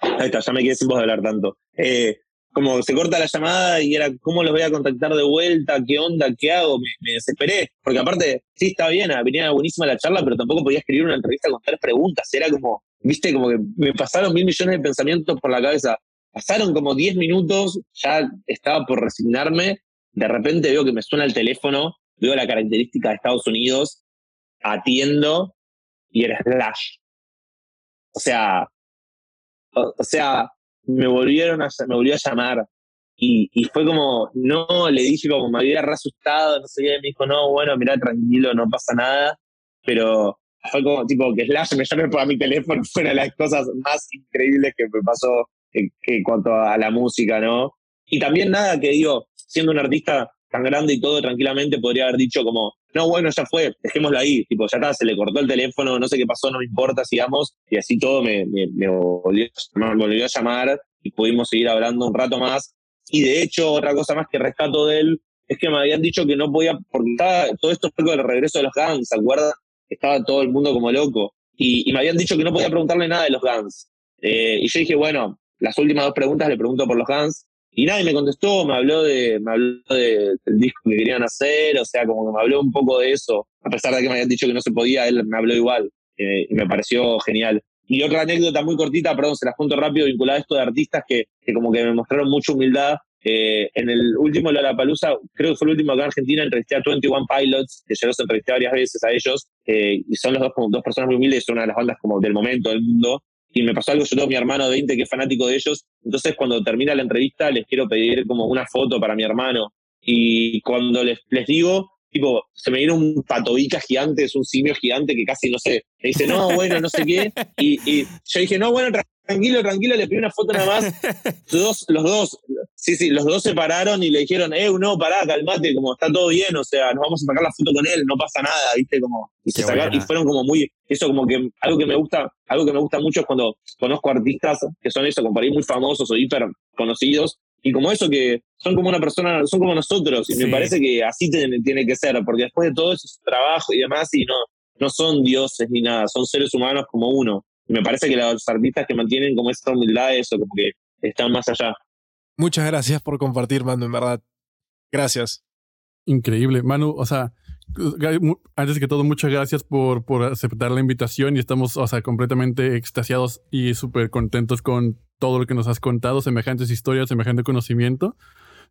Ahí está, ya me quedé sin voz hablar tanto. Eh, como se corta la llamada y era, ¿cómo los voy a contactar de vuelta? ¿Qué onda? ¿Qué hago? Me, desesperé. Porque aparte, sí, estaba bien, venía buenísima la charla, pero tampoco podía escribir una entrevista con tres preguntas. Era como, viste, como que me pasaron mil millones de pensamientos por la cabeza. Pasaron como diez minutos, ya estaba por resignarme. De repente veo que me suena el teléfono, veo la característica de Estados Unidos, atiendo y era Slash. O sea, o sea, me volvieron a, me volvió a llamar. Y, y, fue como, no, le dije como me había asustado, no sé qué, me dijo, no, bueno, mira, tranquilo, no pasa nada. Pero fue como, tipo, que Slash me llame por mi teléfono, fue una de las cosas más increíbles que me pasó en, en cuanto a la música, ¿no? Y también nada, que digo, siendo un artista tan grande y todo, tranquilamente podría haber dicho como, no, bueno, ya fue, dejémoslo ahí, tipo, ya está, se le cortó el teléfono, no sé qué pasó, no me importa, sigamos, y así todo me, me, me, volvió, a llamar y pudimos seguir hablando un rato más. Y de hecho, otra cosa más que rescato de él es que me habían dicho que no podía, porque estaba, todo esto fue con el regreso de los Guns, ¿se acuerdan? Estaba todo el mundo como loco. Y, me habían dicho que no podía preguntarle nada de los Guns. Eh, y yo dije, bueno, las últimas dos preguntas le pregunto por los Guns y nadie me contestó, me habló, de, me habló del disco que querían hacer, o sea, como que me habló un poco de eso. A pesar de que me habían dicho que no se podía, él me habló igual. Eh, y me pareció genial. Y otra anécdota muy cortita, perdón, se las cuento rápido, vinculada a esto de artistas que, que como que me mostraron mucha humildad. Eh, en el último Lollapalooza, creo que fue el último acá en Argentina, entrevisté a 21 Pilots, que yo los entrevisté varias veces a ellos, eh, y son los dos como dos personas muy humildes, son una de las bandas como del momento del mundo, y me pasó algo, yo tengo mi hermano de 20 que es fanático de ellos, entonces cuando termina la entrevista les quiero pedir como una foto para mi hermano. Y cuando les, les digo, tipo, se me viene un patobica gigante, es un simio gigante que casi, no sé, me dice, no, bueno, no sé qué. Y, y yo dije, no, bueno, tranquilo, tranquilo, le pedí una foto nada más. Los dos, los dos, sí, sí, los dos se pararon y le dijeron, eh, no, pará, calmate, como está todo bien, o sea, nos vamos a sacar la foto con él, no pasa nada, viste, como, y se sacaron, y fueron como muy, eso como que, algo que me gusta, algo que me gusta mucho es cuando conozco artistas que son eso, como para muy famosos o hiper conocidos, y como eso que son como una persona, son como nosotros, y me parece que así tiene, tiene que ser, porque después de todo eso es trabajo y demás, y no, no son dioses ni nada, son seres humanos como uno me parece que los artistas que mantienen como esta humildad, eso, como que están más allá. Muchas gracias por compartir, Manu, en verdad. Gracias. Increíble. Manu, o sea, antes que todo, muchas gracias por, por aceptar la invitación y estamos, o sea, completamente extasiados y súper contentos con todo lo que nos has contado, semejantes historias, semejante conocimiento.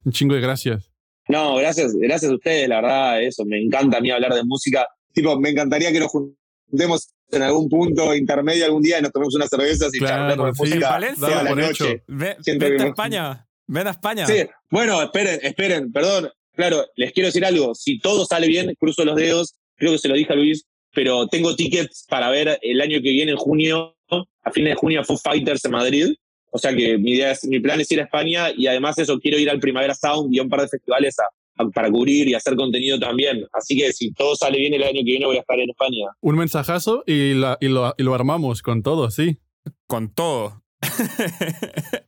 Un chingo de gracias. No, gracias, gracias a ustedes, la verdad, eso, me encanta a mí hablar de música. Tipo, me encantaría que nos juntemos en algún punto intermedio algún día y nos tomemos unas cervezas y claro, charlemos sí, música Valencia, la noche. Ven, vente a España. Ven a España. Sí, bueno, esperen, esperen, perdón. Claro, les quiero decir algo. Si todo sale bien, cruzo los dedos. Creo que se lo dije a Luis, pero tengo tickets para ver el año que viene, en junio, a fines de junio, Foo Fighters en Madrid. O sea que mi idea es, mi plan es ir a España y además eso, quiero ir al Primavera Sound y a un par de festivales a, para cubrir y hacer contenido también. Así que si todo sale bien el año que viene voy a estar en España. Un mensajazo y, la, y, lo, y lo armamos con todo, sí. Con todo.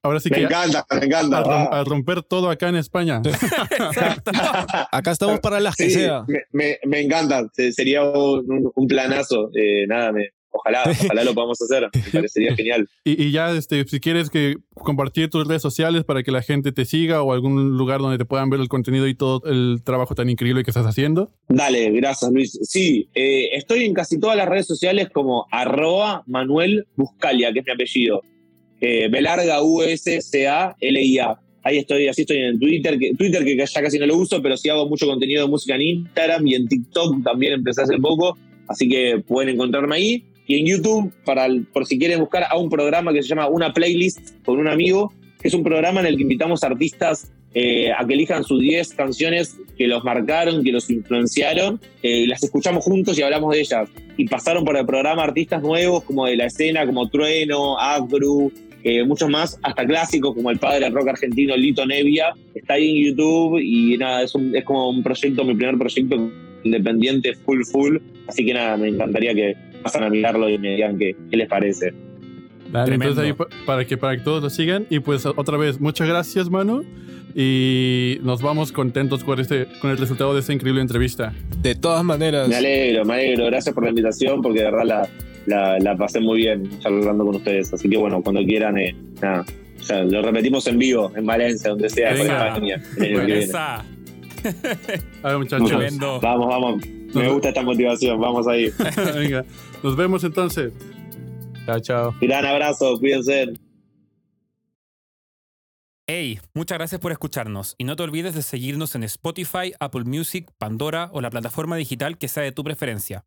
Ahora sí me que. encanta, me encanta. A, romper todo acá en España. acá estamos para las que sea. Me, me, me encanta. Sería un, un planazo. Eh, nada, me, Ojalá, ojalá lo podamos hacer. Me parecería genial. Y, y ya, este, si quieres que compartir tus redes sociales para que la gente te siga o algún lugar donde te puedan ver el contenido y todo el trabajo tan increíble que estás haciendo. Dale, gracias Luis. Sí, eh, estoy en casi todas las redes sociales como arroba Manuel Buscalia, que es mi apellido. Eh, B larga U S C A L I A. Ahí estoy, así estoy en Twitter, que, Twitter que ya casi no lo uso, pero sí hago mucho contenido de música en Instagram y en TikTok también empecé hace poco, así que pueden encontrarme ahí. Y en YouTube, para, el- por si quieren buscar a un programa que se llama Una Playlist con un amigo, que es un programa en el que invitamos artistas eh, a que elijan sus 10 canciones que los marcaron, que los influenciaron, eh, y las escuchamos juntos y hablamos de ellas. Y pasaron por el programa artistas nuevos como de la escena, como Trueno, Acru, eh, muchos más, hasta clásicos como el padre del rock argentino Lito Nevia. Está ahí en YouTube y nada, es como un proyecto, mi primer proyecto independiente, full, full. Así que nada, me encantaría que pasen a mirarlo y me digan qué, qué les parece. Dale, entonces ahí pa- para que, para que todos lo sigan. Y pues otra vez, muchas gracias, Manu. Y nos vamos contentos con, este, con el resultado de esta increíble entrevista. De todas maneras, Me alegro, me alegro. Gracias por la invitación porque de verdad la, la, la pasé muy bien charlando con ustedes. Así que bueno, cuando quieran, eh, nada. ya lo repetimos en vivo, en Valencia, donde sea, en Venga. España. Esa. A ver, muchachos. Tremendo. Vamos, vamos. Me gusta esta motivación. Vamos ahí. Venga, nos vemos entonces. Chao, chao. Gran abrazo, cuídense. Hey, muchas gracias por escucharnos y no te olvides de seguirnos en Spotify, Apple Music, Pandora o la plataforma digital que sea de tu preferencia.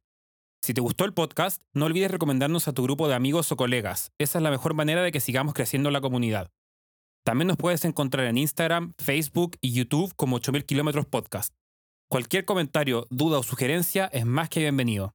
Si te gustó el podcast, no olvides recomendarnos a tu grupo de amigos o colegas. Esa es la mejor manera de que sigamos creciendo la comunidad. También nos puedes encontrar en Instagram, Facebook y YouTube como 8000 kilómetros podcast. Cualquier comentario, duda o sugerencia es más que bienvenido.